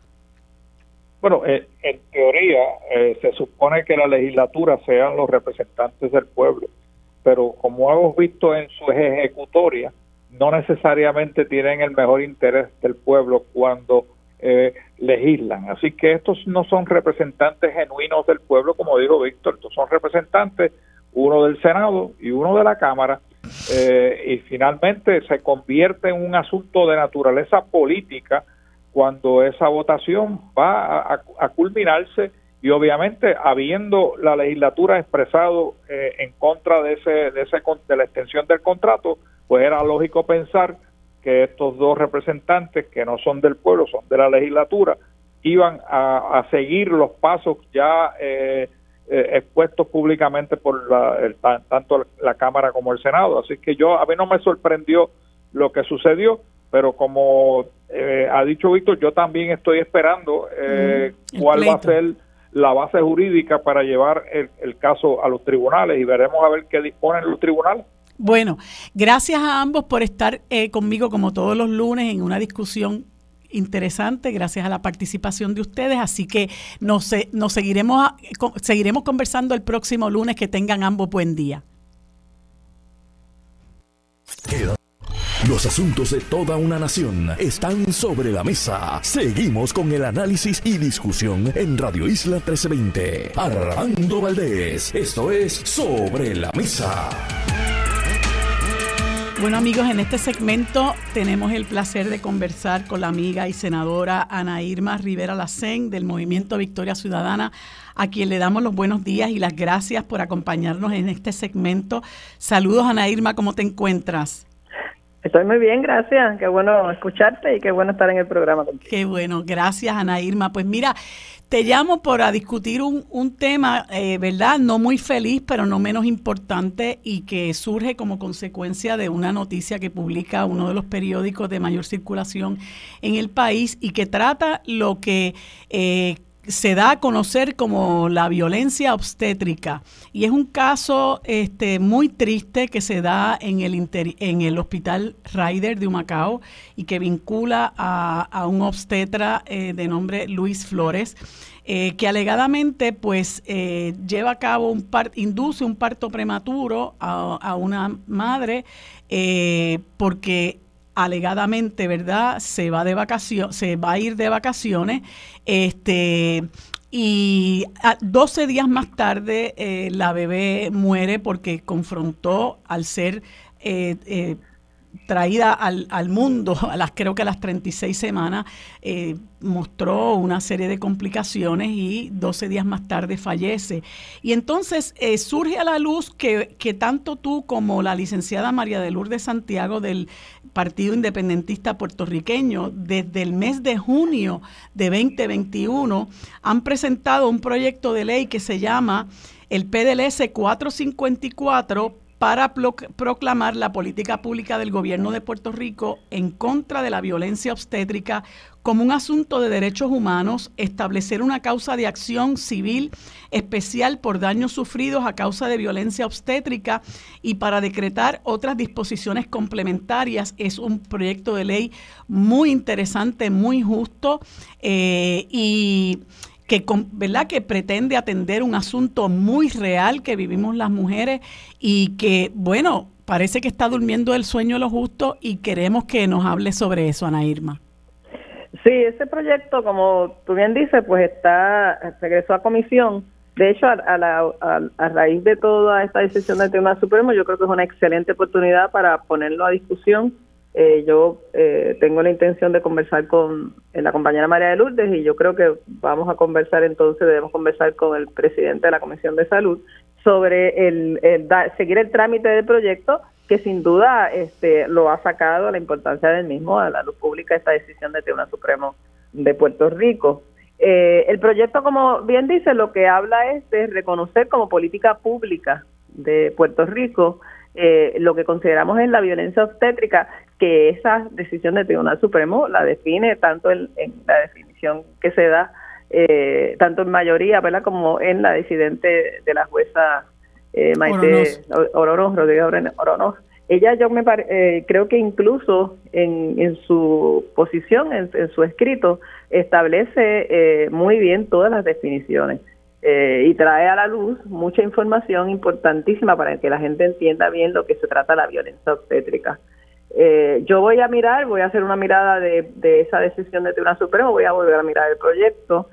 Bueno, eh, en teoría eh, se supone que la legislatura sean los representantes del pueblo, pero como hemos visto en sus ejecutorias, no necesariamente tienen el mejor interés del pueblo cuando eh, legislan. Así que estos no son representantes genuinos del pueblo, como dijo Víctor, estos son representantes, uno del Senado y uno de la Cámara, eh, y finalmente se convierte en un asunto de naturaleza política cuando esa votación va a, culminarse y obviamente habiendo la legislatura expresado eh, en contra de ese, de ese de la extensión del contrato, pues era lógico pensar que estos dos representantes que no son del pueblo, son de la legislatura, iban a, seguir los pasos ya eh, eh, expuestos públicamente por la, tanto la Cámara como el Senado. Así que yo, a mí no me sorprendió lo que sucedió, pero como eh, ha dicho Víctor, yo también estoy esperando mm, cuál va a ser la base jurídica para llevar el, el caso a los tribunales y veremos a ver qué disponen los tribunales. Bueno, gracias a ambos por estar eh, conmigo como todos los lunes en una discusión interesante gracias a la participación de ustedes, así que nos, nos seguiremos, seguiremos conversando el próximo lunes. Que tengan ambos buen día. Los asuntos de toda una nación están sobre la mesa. Seguimos con el análisis y discusión en Radio Isla 1320. Armando Valdés, esto es Sobre la Mesa. Bueno amigos, en este segmento tenemos el placer de conversar con la amiga y senadora Ana Irma Rivera Lacén del Movimiento Victoria Ciudadana, a quien le damos los buenos días y las gracias por acompañarnos en este segmento. Saludos Ana Irma, ¿cómo te encuentras? Estoy muy bien, gracias. Qué bueno escucharte y qué bueno estar en el programa. Qué bueno, gracias Ana Irma. Pues mira, te llamo para discutir un, un tema, eh, ¿verdad? No muy feliz, pero no menos importante y que surge como consecuencia de una noticia que publica uno de los periódicos de mayor circulación en el país y que trata lo que eh, se da a conocer como la violencia obstétrica y es un caso este, muy triste que se da en el, en el hospital Ryder de Humacao y que vincula a, un obstetra eh, de nombre Luis Flores. Eh, que alegadamente pues eh, lleva a cabo un parto, induce un parto prematuro a, a una madre porque alegadamente, ¿verdad? Se va de vacaciones, se va a ir de vacaciones, este, y 12 días más tarde eh, la bebé muere porque confrontó al ser eh, eh, traída al, al, mundo, a las, creo que a las 36 semanas, eh, mostró una serie de complicaciones y 12 días más tarde fallece. Y entonces eh, surge a la luz que, que, tanto tú como la licenciada María de Lourdes Santiago del Partido Independentista Puertorriqueño, desde el mes de junio de 2021, han presentado un proyecto de ley que se llama el PDLS 454 para proclamar la política pública del gobierno de Puerto Rico en contra de la violencia obstétrica como un asunto de derechos humanos, establecer una causa de acción civil especial por daños sufridos a causa de violencia obstétrica y para decretar otras disposiciones complementarias. Es un proyecto de ley muy interesante, muy justo eh, y que, ¿verdad? que pretende atender un asunto muy real que vivimos las mujeres y que, bueno, parece que está durmiendo el sueño lo justo y queremos que nos hable sobre eso, Ana Irma. Sí, ese proyecto, como tú bien dices, pues está, regresó a comisión. De hecho, a, la, a, raíz de toda esta decisión del Tribunal Supremo, yo creo que es una excelente oportunidad para ponerlo a discusión. Eh, yo eh, tengo la intención de conversar con la compañera María de Lourdes y yo creo que vamos a conversar entonces, debemos conversar con el presidente de la Comisión de Salud sobre el, el seguir el trámite del proyecto que sin duda este, lo ha sacado la importancia del mismo a la luz pública esta decisión del Tribunal Supremo de Puerto Rico. Eh, el proyecto, como bien dice, lo que habla es de reconocer como política pública de Puerto Rico eh, lo que consideramos es la violencia obstétrica, que esa decisión del Tribunal Supremo la define tanto en, la definición que se da, eh, tanto en mayoría, ¿verdad?, como en la decidente de la jueza eh, Maite Oronos, Rodríguez Oronos. Ella yo me eh, creo que incluso en, en su posición, en, su escrito, establece eh, muy bien todas las definiciones eh, y trae a la luz mucha información importantísima para que la gente entienda bien lo que se trata la violencia obstétrica. Yo voy a mirar, voy a hacer una mirada de, de esa decisión de Tribunal Supremo, voy a volver a mirar el proyecto.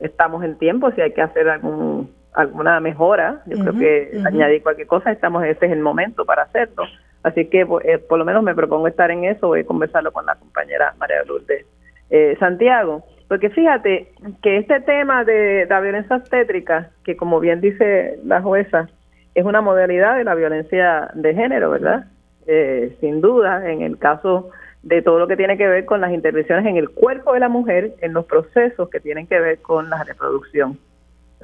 estamos en tiempo, si hay que hacer algún alguna mejora, yo creo que añadir cualquier cosa, estamos este es el momento para hacerlo. Así que pues, eh, por lo menos me propongo estar en eso, voy a conversarlo con la compañera María Lourdes eh, Santiago. Porque fíjate que este tema de la violencia obstétrica, que como bien dice la jueza, es una modalidad de la violencia de género, ¿verdad? Eh, sin duda, en el caso de todo lo que tiene que ver con las intervenciones en el cuerpo de la mujer, en los procesos que tienen que ver con la reproducción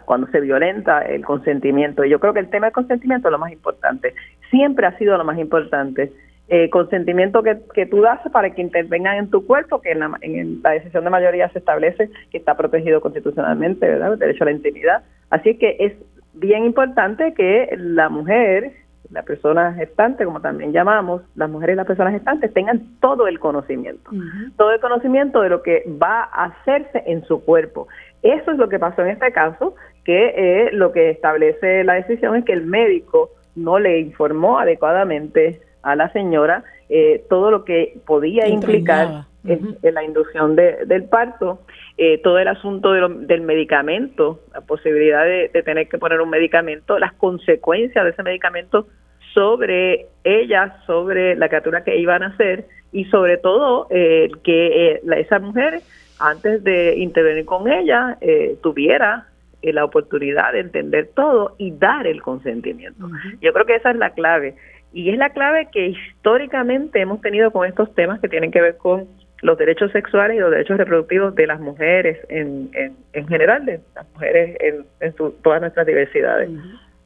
cuando se violenta el consentimiento. Y yo creo que el tema del consentimiento es lo más importante. Siempre ha sido lo más importante. Eh, consentimiento que, que tú das para que intervengan en tu cuerpo, que en la, en la decisión de mayoría se establece que está protegido constitucionalmente, ¿verdad? El derecho a la intimidad. Así que es bien importante que la mujer, la persona gestante, como también llamamos, las mujeres y las personas gestantes tengan todo el conocimiento, todo el conocimiento de lo que va a hacerse en su cuerpo. Eso es lo que pasó en este caso, que eh, lo que establece la decisión es que el médico no le informó adecuadamente a la señora eh, todo lo que podía implicar en, la inducción del parto, eh, todo el asunto del medicamento, la posibilidad de, tener que poner un medicamento, las consecuencias de ese medicamento sobre ella, sobre la criatura que iban a nacer y sobre todo que esa mujer antes de intervenir con ella, eh, tuviera eh, la oportunidad de entender todo y dar el consentimiento. Yo creo que esa es la clave. Y es la clave que históricamente hemos tenido con estos temas que tienen que ver con los derechos sexuales y los derechos reproductivos de las mujeres en, en, general, de las mujeres en, todas nuestras diversidades.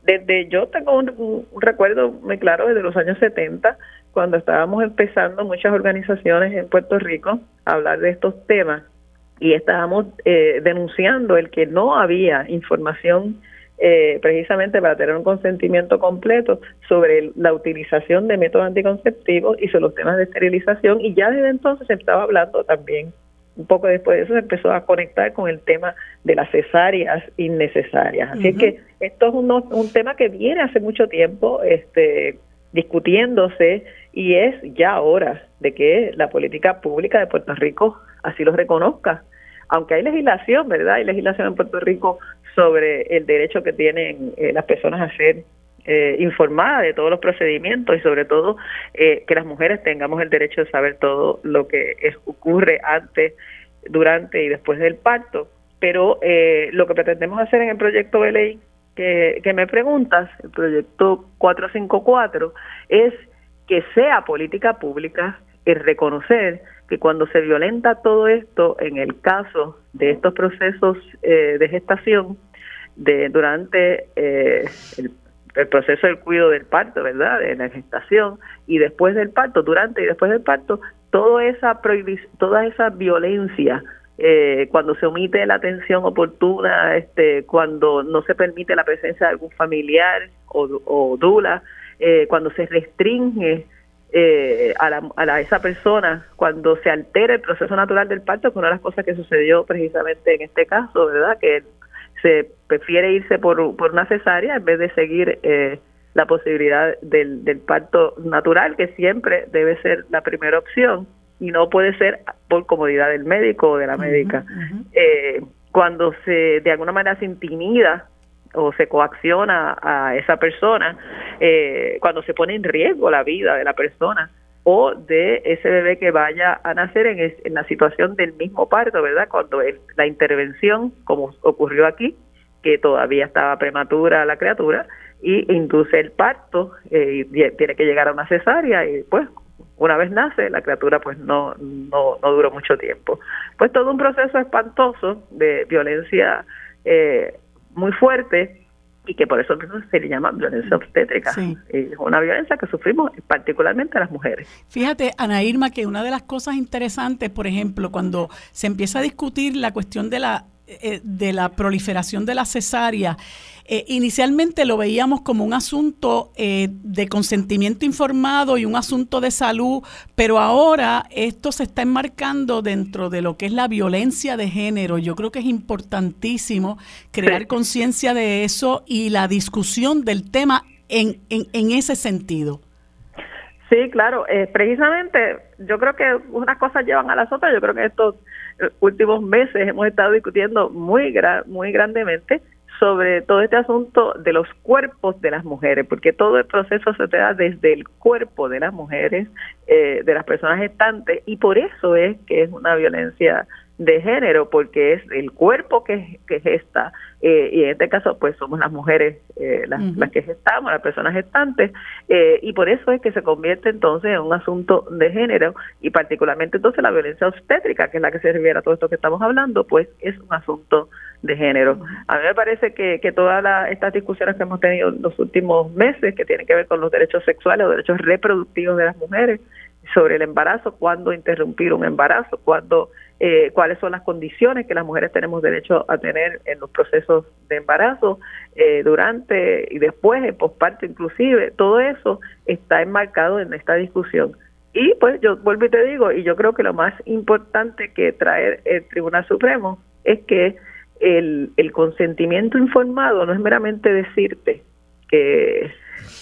Desde yo tengo un, recuerdo muy claro desde los años 70, cuando estábamos empezando muchas organizaciones en Puerto Rico a hablar de estos temas y estábamos eh, denunciando el que no había información eh, precisamente para tener un consentimiento completo sobre la utilización de métodos anticonceptivos y sobre los temas de esterilización y ya desde entonces se estaba hablando también un poco después de eso se empezó a conectar con el tema de las cesáreas innecesarias. Así que esto es un, un tema que viene hace mucho tiempo este, discutiéndose y es ya hora de que la política pública de Puerto Rico así lo reconozca. Aunque hay legislación, ¿verdad? Hay legislación en Puerto Rico sobre el derecho que tienen eh, las personas a ser eh, informadas de todos los procedimientos y sobre todo eh, que las mujeres tengamos el derecho de saber todo lo que ocurre antes, durante y después del parto. Pero lo que pretendemos hacer en el proyecto de ley que, que me preguntas, el proyecto 454, es que sea política pública el reconocer que cuando se violenta todo esto, en el caso de estos procesos eh, de gestación, de durante eh, el, proceso del cuidado del parto, ¿verdad? De la gestación y después del parto, durante y después del parto, toda esa toda esa violencia eh, cuando se omite la atención oportuna, este, cuando no se permite la presencia de algún familiar o, o dula, cuando se restringe eh, a, la, a esa persona cuando se altera el proceso natural del parto, que una de las cosas que sucedió precisamente en este caso, ¿verdad? Que se prefiere irse por, por una cesárea en vez de seguir eh, la posibilidad del, del parto natural, que siempre debe ser la primera opción. y no puede ser por comodidad del médico o de la médica. Eh, cuando se de alguna manera se intimida o se coacciona a esa persona, eh, cuando se pone en riesgo la vida de la persona o de ese bebé que vaya a nacer en, en la situación del mismo parto, ¿verdad? Cuando la intervención, como ocurrió aquí, que todavía estaba prematura la criatura, y induce el parto, eh, y tiene que llegar a una cesárea, y pues una vez nace, la criatura pues no, no, no duró mucho tiempo. Pues todo un proceso espantoso de violencia eh, muy fuerte y que por eso se le llama violencia obstétrica. Es una violencia que sufrimos particularmente las mujeres. Fíjate, Ana Irma, que una de las cosas interesantes, por ejemplo, cuando se empieza a discutir la cuestión de la eh, de la proliferación de la cesárea, eh, inicialmente lo veíamos como un asunto eh, de consentimiento informado y un asunto de salud, pero ahora esto se está enmarcando dentro de lo que es la violencia de género. Yo creo que es importantísimo crear conciencia de eso y la discusión del tema en, en, en ese sentido. Sí, claro. precisamente, yo creo que unas cosas llevan a las otras. Yo creo que estos últimos meses hemos estado discutiendo muy, muy grandemente sobre todo este asunto de los cuerpos de las mujeres, porque todo el proceso se da desde el cuerpo de las mujeres, eh, de las personas gestantes, y por eso es que es una violencia de género, porque es el cuerpo que, que gesta, eh, y en este caso pues somos las mujeres eh, las, las, que gestamos, las personas gestantes, eh, y por eso es que se convierte entonces en un asunto de género, y particularmente entonces la violencia obstétrica, que es la que se refiere a todo esto que estamos hablando, pues es un asunto de género. A mí me parece que, que todas estas discusiones que hemos tenido en los últimos meses, que tienen que ver con los derechos sexuales o derechos reproductivos de las mujeres, sobre el embarazo, cuándo interrumpir un embarazo, cuándo, eh, cuáles son las condiciones que las mujeres tenemos derecho a tener en los procesos de embarazo, eh, durante y después, en posparto inclusive, todo eso está enmarcado en esta discusión. Y pues yo vuelvo y te digo, y yo creo que lo más importante que trae el Tribunal Supremo es que el, el consentimiento informado no es meramente decirte que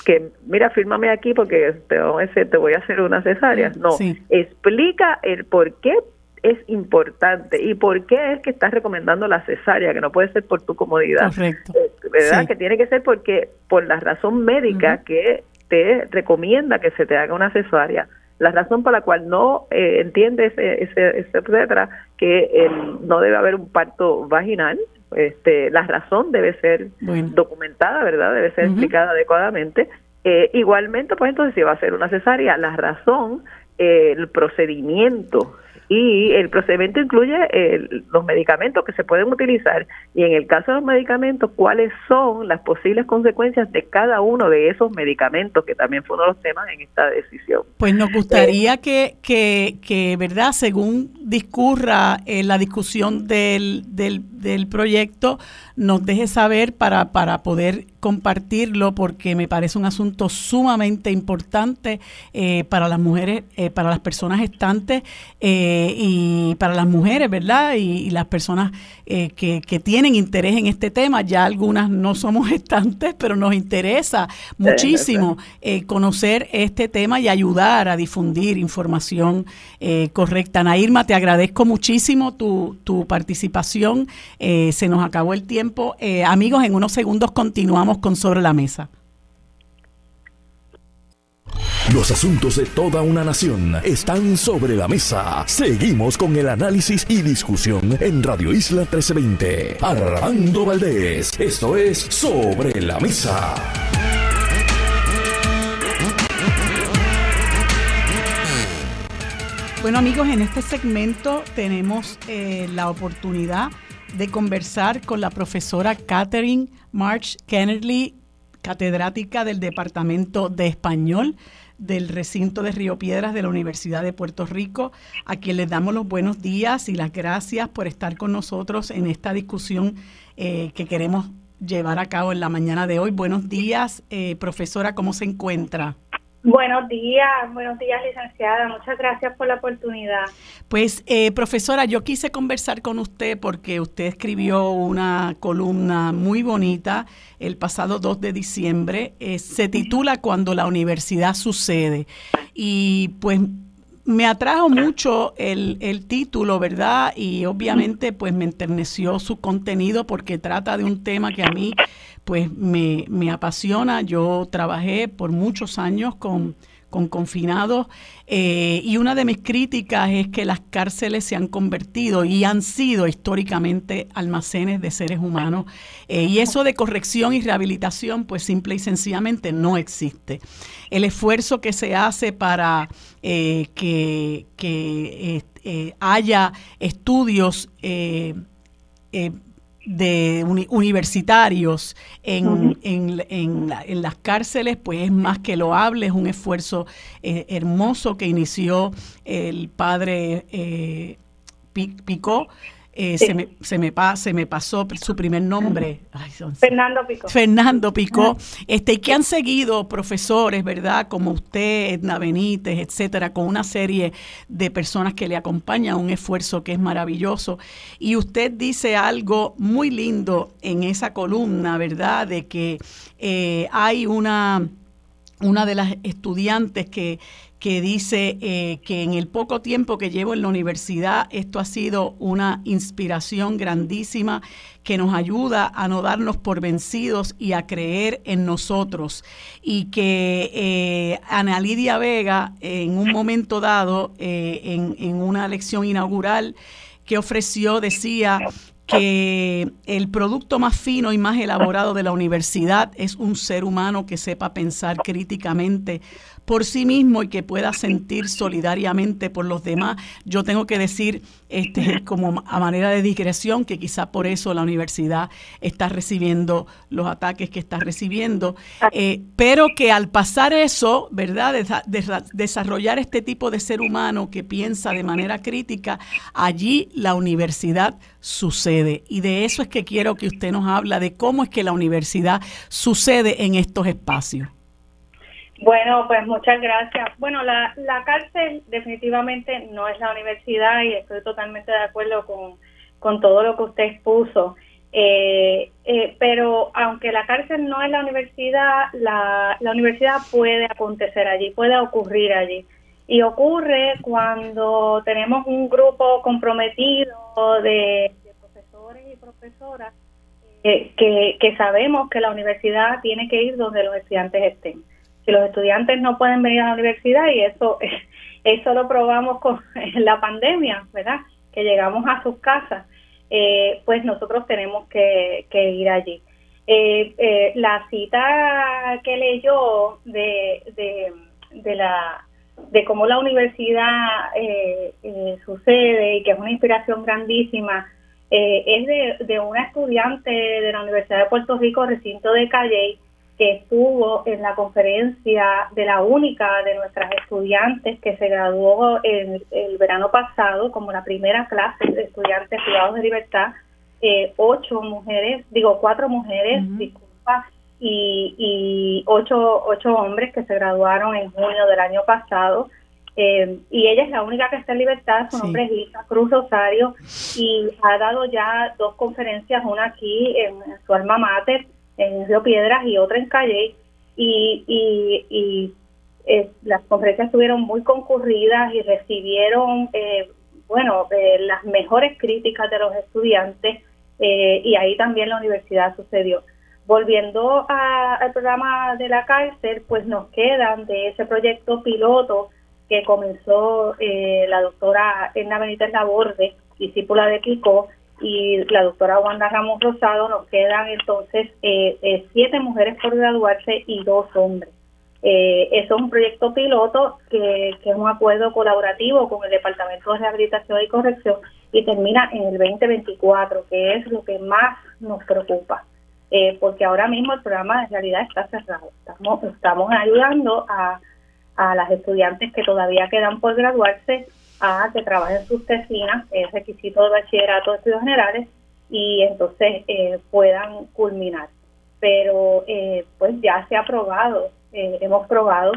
que mira, fírmame aquí porque te, te voy a hacer una cesárea. No, explica el por qué es importante y por qué es que estás recomendando la cesárea, que no puede ser por tu comodidad. Correcto. Eh, ¿Verdad? Que tiene que ser porque por la razón médica que te recomienda que se te haga una cesárea. La razón por la cual no eh, entiende ese, ese, etcétera, que el, no debe haber un parto vaginal, este, la razón debe ser documentada, ¿verdad? Debe ser explicada adecuadamente. Eh, igualmente, pues entonces si va a ser una cesárea, la razón, eh, el procedimiento y el procedimiento incluye los medicamentos que se pueden utilizar y en el caso de los medicamentos, cuáles son las posibles consecuencias de cada uno de esos medicamentos, que también fue uno de los temas en esta decisión. Pues nos gustaría que, que, que, ¿verdad? Según discurra eh, la discusión del, del, del proyecto, nos deje saber para, para poder compartirlo porque me parece un asunto sumamente importante eh, para las mujeres, eh, para las personas gestantes eh, y para las mujeres, ¿verdad? Y, las personas que, que, tienen interés en este tema. Ya algunas no somos gestantes, pero nos interesa muchísimo conocer este tema y ayudar a difundir información correcta. Nairma, te agradezco muchísimo tu, tu participación. se nos acabó el tiempo. amigos, en unos segundos continuamos con Sobre la Mesa. Los asuntos de toda una nación están sobre la mesa. Seguimos con el análisis y discusión en Radio Isla 1320. Armando Valdés, esto es Sobre la Mesa. Bueno amigos, en este segmento tenemos eh, la oportunidad de conversar con la profesora Catherine March Kennedy, catedrática del Departamento de Español del recinto de Río Piedras de la Universidad de Puerto Rico, a quien les damos los buenos días y las gracias por estar con nosotros en esta discusión eh, que queremos llevar a cabo en la mañana de hoy. Buenos días, eh, profesora, ¿cómo se encuentra? Buenos días, buenos días, licenciada. Muchas gracias por la oportunidad. Pues, eh, profesora, yo quise conversar con usted porque usted escribió una columna muy bonita el pasado 2 de diciembre. Eh, se titula Cuando la universidad sucede. Y pues me atrajo mucho el, el, título, ¿verdad? Y obviamente pues me enterneció su contenido porque trata de un tema que a mí pues me, me apasiona. Yo trabajé por muchos años con con confinados. Eh, y una de mis críticas es que las cárceles se han convertido y han sido históricamente almacenes de seres humanos. Eh, y eso de corrección y rehabilitación, pues simple y sencillamente no existe. El esfuerzo que se hace para eh, que, que haya estudios de universitarios en, en, en, las cárceles, pues es más que loable, es un esfuerzo eh, hermoso que inició el padre eh, Picó eh, se, me, se, me se me pasó su primer nombre. Fernando Picó. Fernando Picó. Este, y que han seguido profesores, ¿verdad? Como usted, Edna Benítez, etcétera, con una serie de personas que le acompañan, un esfuerzo que es maravilloso. Y usted dice algo muy lindo en esa columna, ¿verdad? De que eh, hay una una de las estudiantes que, que dice eh, que en el poco tiempo que llevo en la universidad esto ha sido una inspiración grandísima que nos ayuda a no darnos por vencidos y a creer en nosotros. Y que eh, Ana Lidia Vega en un momento dado, eh, en, en una lección inaugural que ofreció, decía que el producto más fino y más elaborado de la universidad es un ser humano que sepa pensar críticamente por sí mismo y que pueda sentir solidariamente por los demás. Yo tengo que decir, este, como a manera de digresión, que quizá por eso la universidad está recibiendo los ataques que está recibiendo, eh, pero que al pasar eso, ¿verdad? desarrollar este tipo de ser humano que piensa de manera crítica, allí la universidad sucede. Y de eso es que quiero que usted nos habla, de cómo es que la universidad sucede en estos espacios. Bueno, pues muchas gracias. Bueno, la, la cárcel definitivamente no es la universidad y estoy totalmente de acuerdo con, con todo lo que usted expuso. Eh, eh, pero aunque la cárcel no es la universidad, la, la universidad puede acontecer allí, puede ocurrir allí. Y ocurre cuando tenemos un grupo comprometido de, profesores y profesoras eh, que, que sabemos que la universidad tiene que ir donde los estudiantes estén si los estudiantes no pueden venir a la universidad y eso eso lo probamos con la pandemia, ¿verdad? Que llegamos a sus casas, eh, pues nosotros tenemos que, ir allí. Eh, eh, la cita que leyó de, de, de la de cómo la universidad sucede y que es una inspiración grandísima es de, de una estudiante de la Universidad de Puerto Rico, recinto de Calle, que estuvo en la conferencia de la única de nuestras estudiantes que se graduó el, el verano pasado como la primera clase de estudiantes privados de libertad, eh, ocho mujeres, digo cuatro mujeres, disculpa, y, y ocho, ocho hombres que se graduaron en junio del año pasado. Eh, y ella es la única que está en libertad, su nombre es Lisa Cruz Rosario y ha dado ya dos conferencias, una aquí en su alma mater en Río Piedras y otra en Calle y, y, eh, las conferencias estuvieron muy concurridas y recibieron eh, bueno eh, las mejores críticas de los estudiantes y ahí también la universidad sucedió. Volviendo al programa de la cárcel pues nos quedan de ese proyecto piloto que comenzó la doctora Erna Benítez Laborde discípula de Pico y la doctora Wanda Ramos Rosado, nos quedan entonces eh, eh, siete mujeres por graduarse y dos hombres. Eh, eso es un proyecto piloto que, es un acuerdo colaborativo con el Departamento de Rehabilitación y Corrección y termina en el 2024, que es lo que más nos preocupa, porque ahora mismo el programa en realidad está cerrado. Estamos, estamos ayudando a, a las estudiantes que todavía quedan por graduarse a que trabajen sus tesinas, es requisito de bachillerato de estudios generales, y entonces eh, puedan culminar. Pero eh, pues ya se ha probado, eh, hemos probado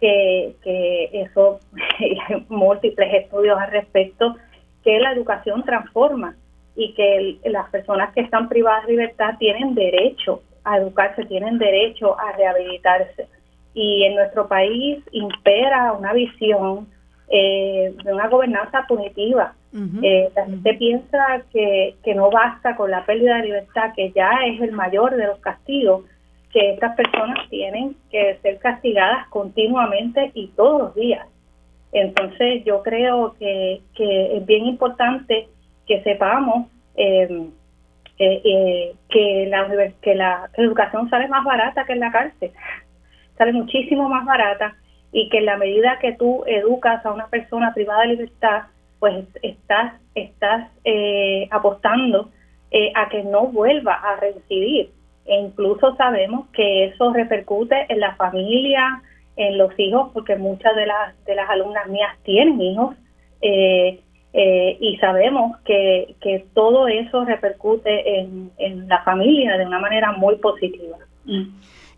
que, que eso, hay múltiples estudios al respecto, que la educación transforma y que las personas que están privadas de libertad tienen derecho a educarse, tienen derecho a rehabilitarse. Y en nuestro país impera una visión eh, de una gobernanza punitiva. Eh, la gente piensa que, que no basta con la pérdida de libertad, que ya es el mayor de los castigos, que estas personas tienen que ser castigadas continuamente y todos los días. Entonces yo creo que, que es bien importante que sepamos eh, eh, que, la, que la educación sale más barata que en la cárcel, sale muchísimo más barata y que en la medida que tú educas a una persona privada de libertad, pues estás, estás eh, apostando eh, a que no vuelva a reincidir. E incluso sabemos que eso repercute en la familia, en los hijos, porque muchas de las, de las alumnas mías tienen hijos. Eh, eh, y sabemos que, que, todo eso repercute en, en, la familia de una manera muy positiva. Mm.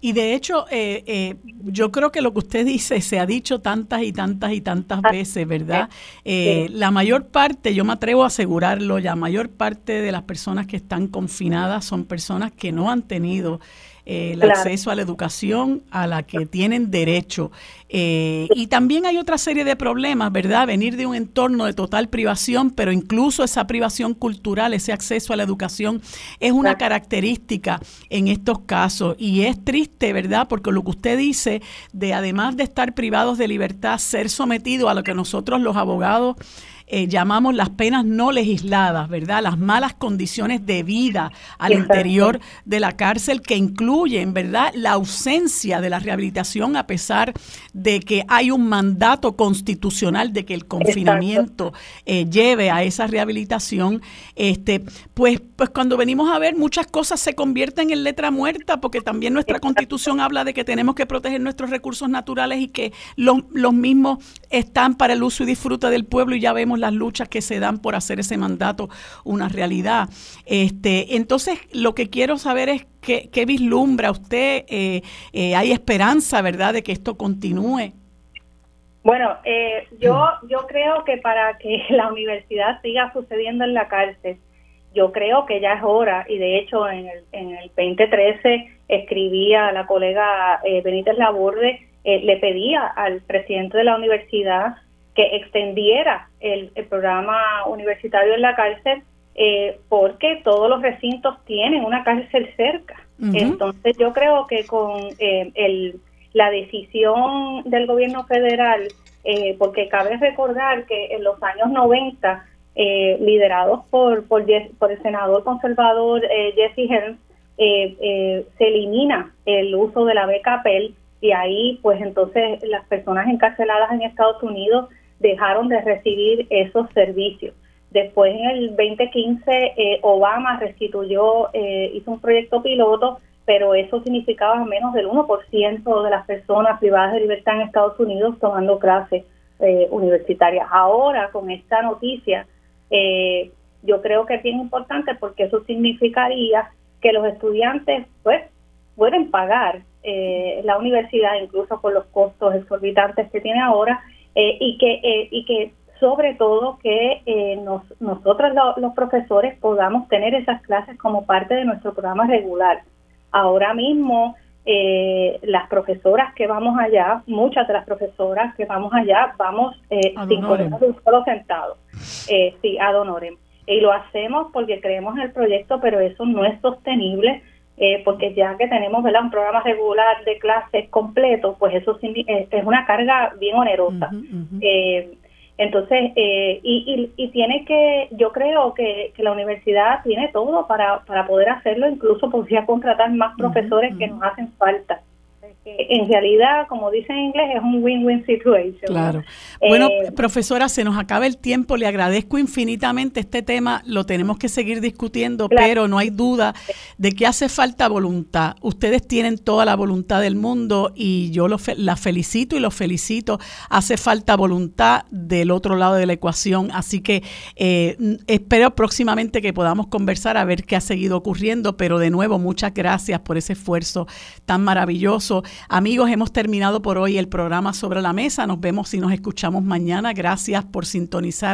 Y de hecho, eh, eh, yo creo que lo que usted dice se ha dicho tantas y tantas y tantas ah, veces, ¿verdad? La mayor parte, yo me atrevo a asegurarlo, la mayor parte de las personas que están confinadas son personas que no han tenido el acceso a la educación a la que tienen derecho. Eh, y también hay otra serie de problemas, ¿verdad? Venir de un entorno de total privación, pero incluso esa privación cultural, ese acceso a la educación, es una característica en estos casos. Y es triste, ¿verdad? Porque lo que usted dice de además de estar privados de libertad, ser sometido a lo que nosotros los abogados eh, llamamos las penas no legisladas, ¿verdad? Las malas condiciones de vida al interior de la cárcel que incluyen, ¿verdad? La ausencia de la rehabilitación a pesar de que hay un mandato constitucional de que el confinamiento eh, lleve a esa rehabilitación, este, pues, pues cuando venimos a ver muchas cosas se convierten en letra muerta porque también nuestra constitución habla de que tenemos que proteger nuestros recursos naturales y que los, los mismos están para el uso y disfrute del pueblo y ya vemos las luchas que se dan por hacer ese mandato una realidad. Este, entonces, lo que quiero saber es qué, qué vislumbra usted. Eh, eh, ¿Hay esperanza, verdad, de que esto continúe? Bueno, eh, yo, yo creo que para que la universidad siga sucediendo en la cárcel, yo creo que ya es hora, y de hecho en el, en el 2013 escribía la colega Benítez Laborde, le pedía al presidente de la universidad que extendiera el, programa universitario en la cárcel eh, porque todos los recintos tienen una cárcel cerca. Entonces yo creo que con eh, el, la decisión del gobierno federal, eh, porque cabe recordar que en los años 90, liderados por, por, por, el senador conservador Jesse Helms, se elimina el uso de la beca Pell y ahí pues entonces las personas encarceladas en Estados Unidos dejaron de recibir esos servicios. Después, en el 2015, eh, Obama restituyó, eh, hizo un proyecto piloto, pero eso significaba menos del 1% de las personas privadas de libertad en Estados Unidos tomando clases eh, universitarias. Ahora, con esta noticia, yo creo que es bien importante porque eso significaría que los estudiantes, pues, pueden pagar la universidad, incluso con los costos exorbitantes que tiene ahora, eh, y, que, eh, y que sobre todo que eh, nosotros los profesores podamos tener esas clases como parte de nuestro programa regular. Ahora mismo las profesoras que vamos allá, muchas de las profesoras que vamos allá, vamos sin poner un solo sentado, sí, ad honorem. Y lo hacemos porque creemos en el proyecto, pero eso no es sostenible eh, porque ya que tenemos ¿verdad? un programa regular de clases completo, pues eso eh, es una carga bien onerosa. Eh, entonces, y, y, tiene que, yo creo que, la universidad tiene todo para, para poder hacerlo, incluso podría contratar más profesores que nos hacen falta en realidad, como dice en inglés, es un win-win situation. Claro. Bueno, eh, profesora, se nos acaba el tiempo. Le agradezco infinitamente este tema. Lo tenemos que seguir discutiendo, pero no hay duda de que hace falta voluntad. Ustedes tienen toda la voluntad del mundo y yo lo la felicito y los felicito. Hace falta voluntad del otro lado de la ecuación. Así que eh, espero próximamente que podamos conversar a ver qué ha seguido ocurriendo. Pero de nuevo, muchas gracias por ese esfuerzo tan maravilloso. Amigos, hemos terminado por hoy el programa sobre la mesa. Nos vemos y nos escuchamos mañana. Gracias por sintonizar.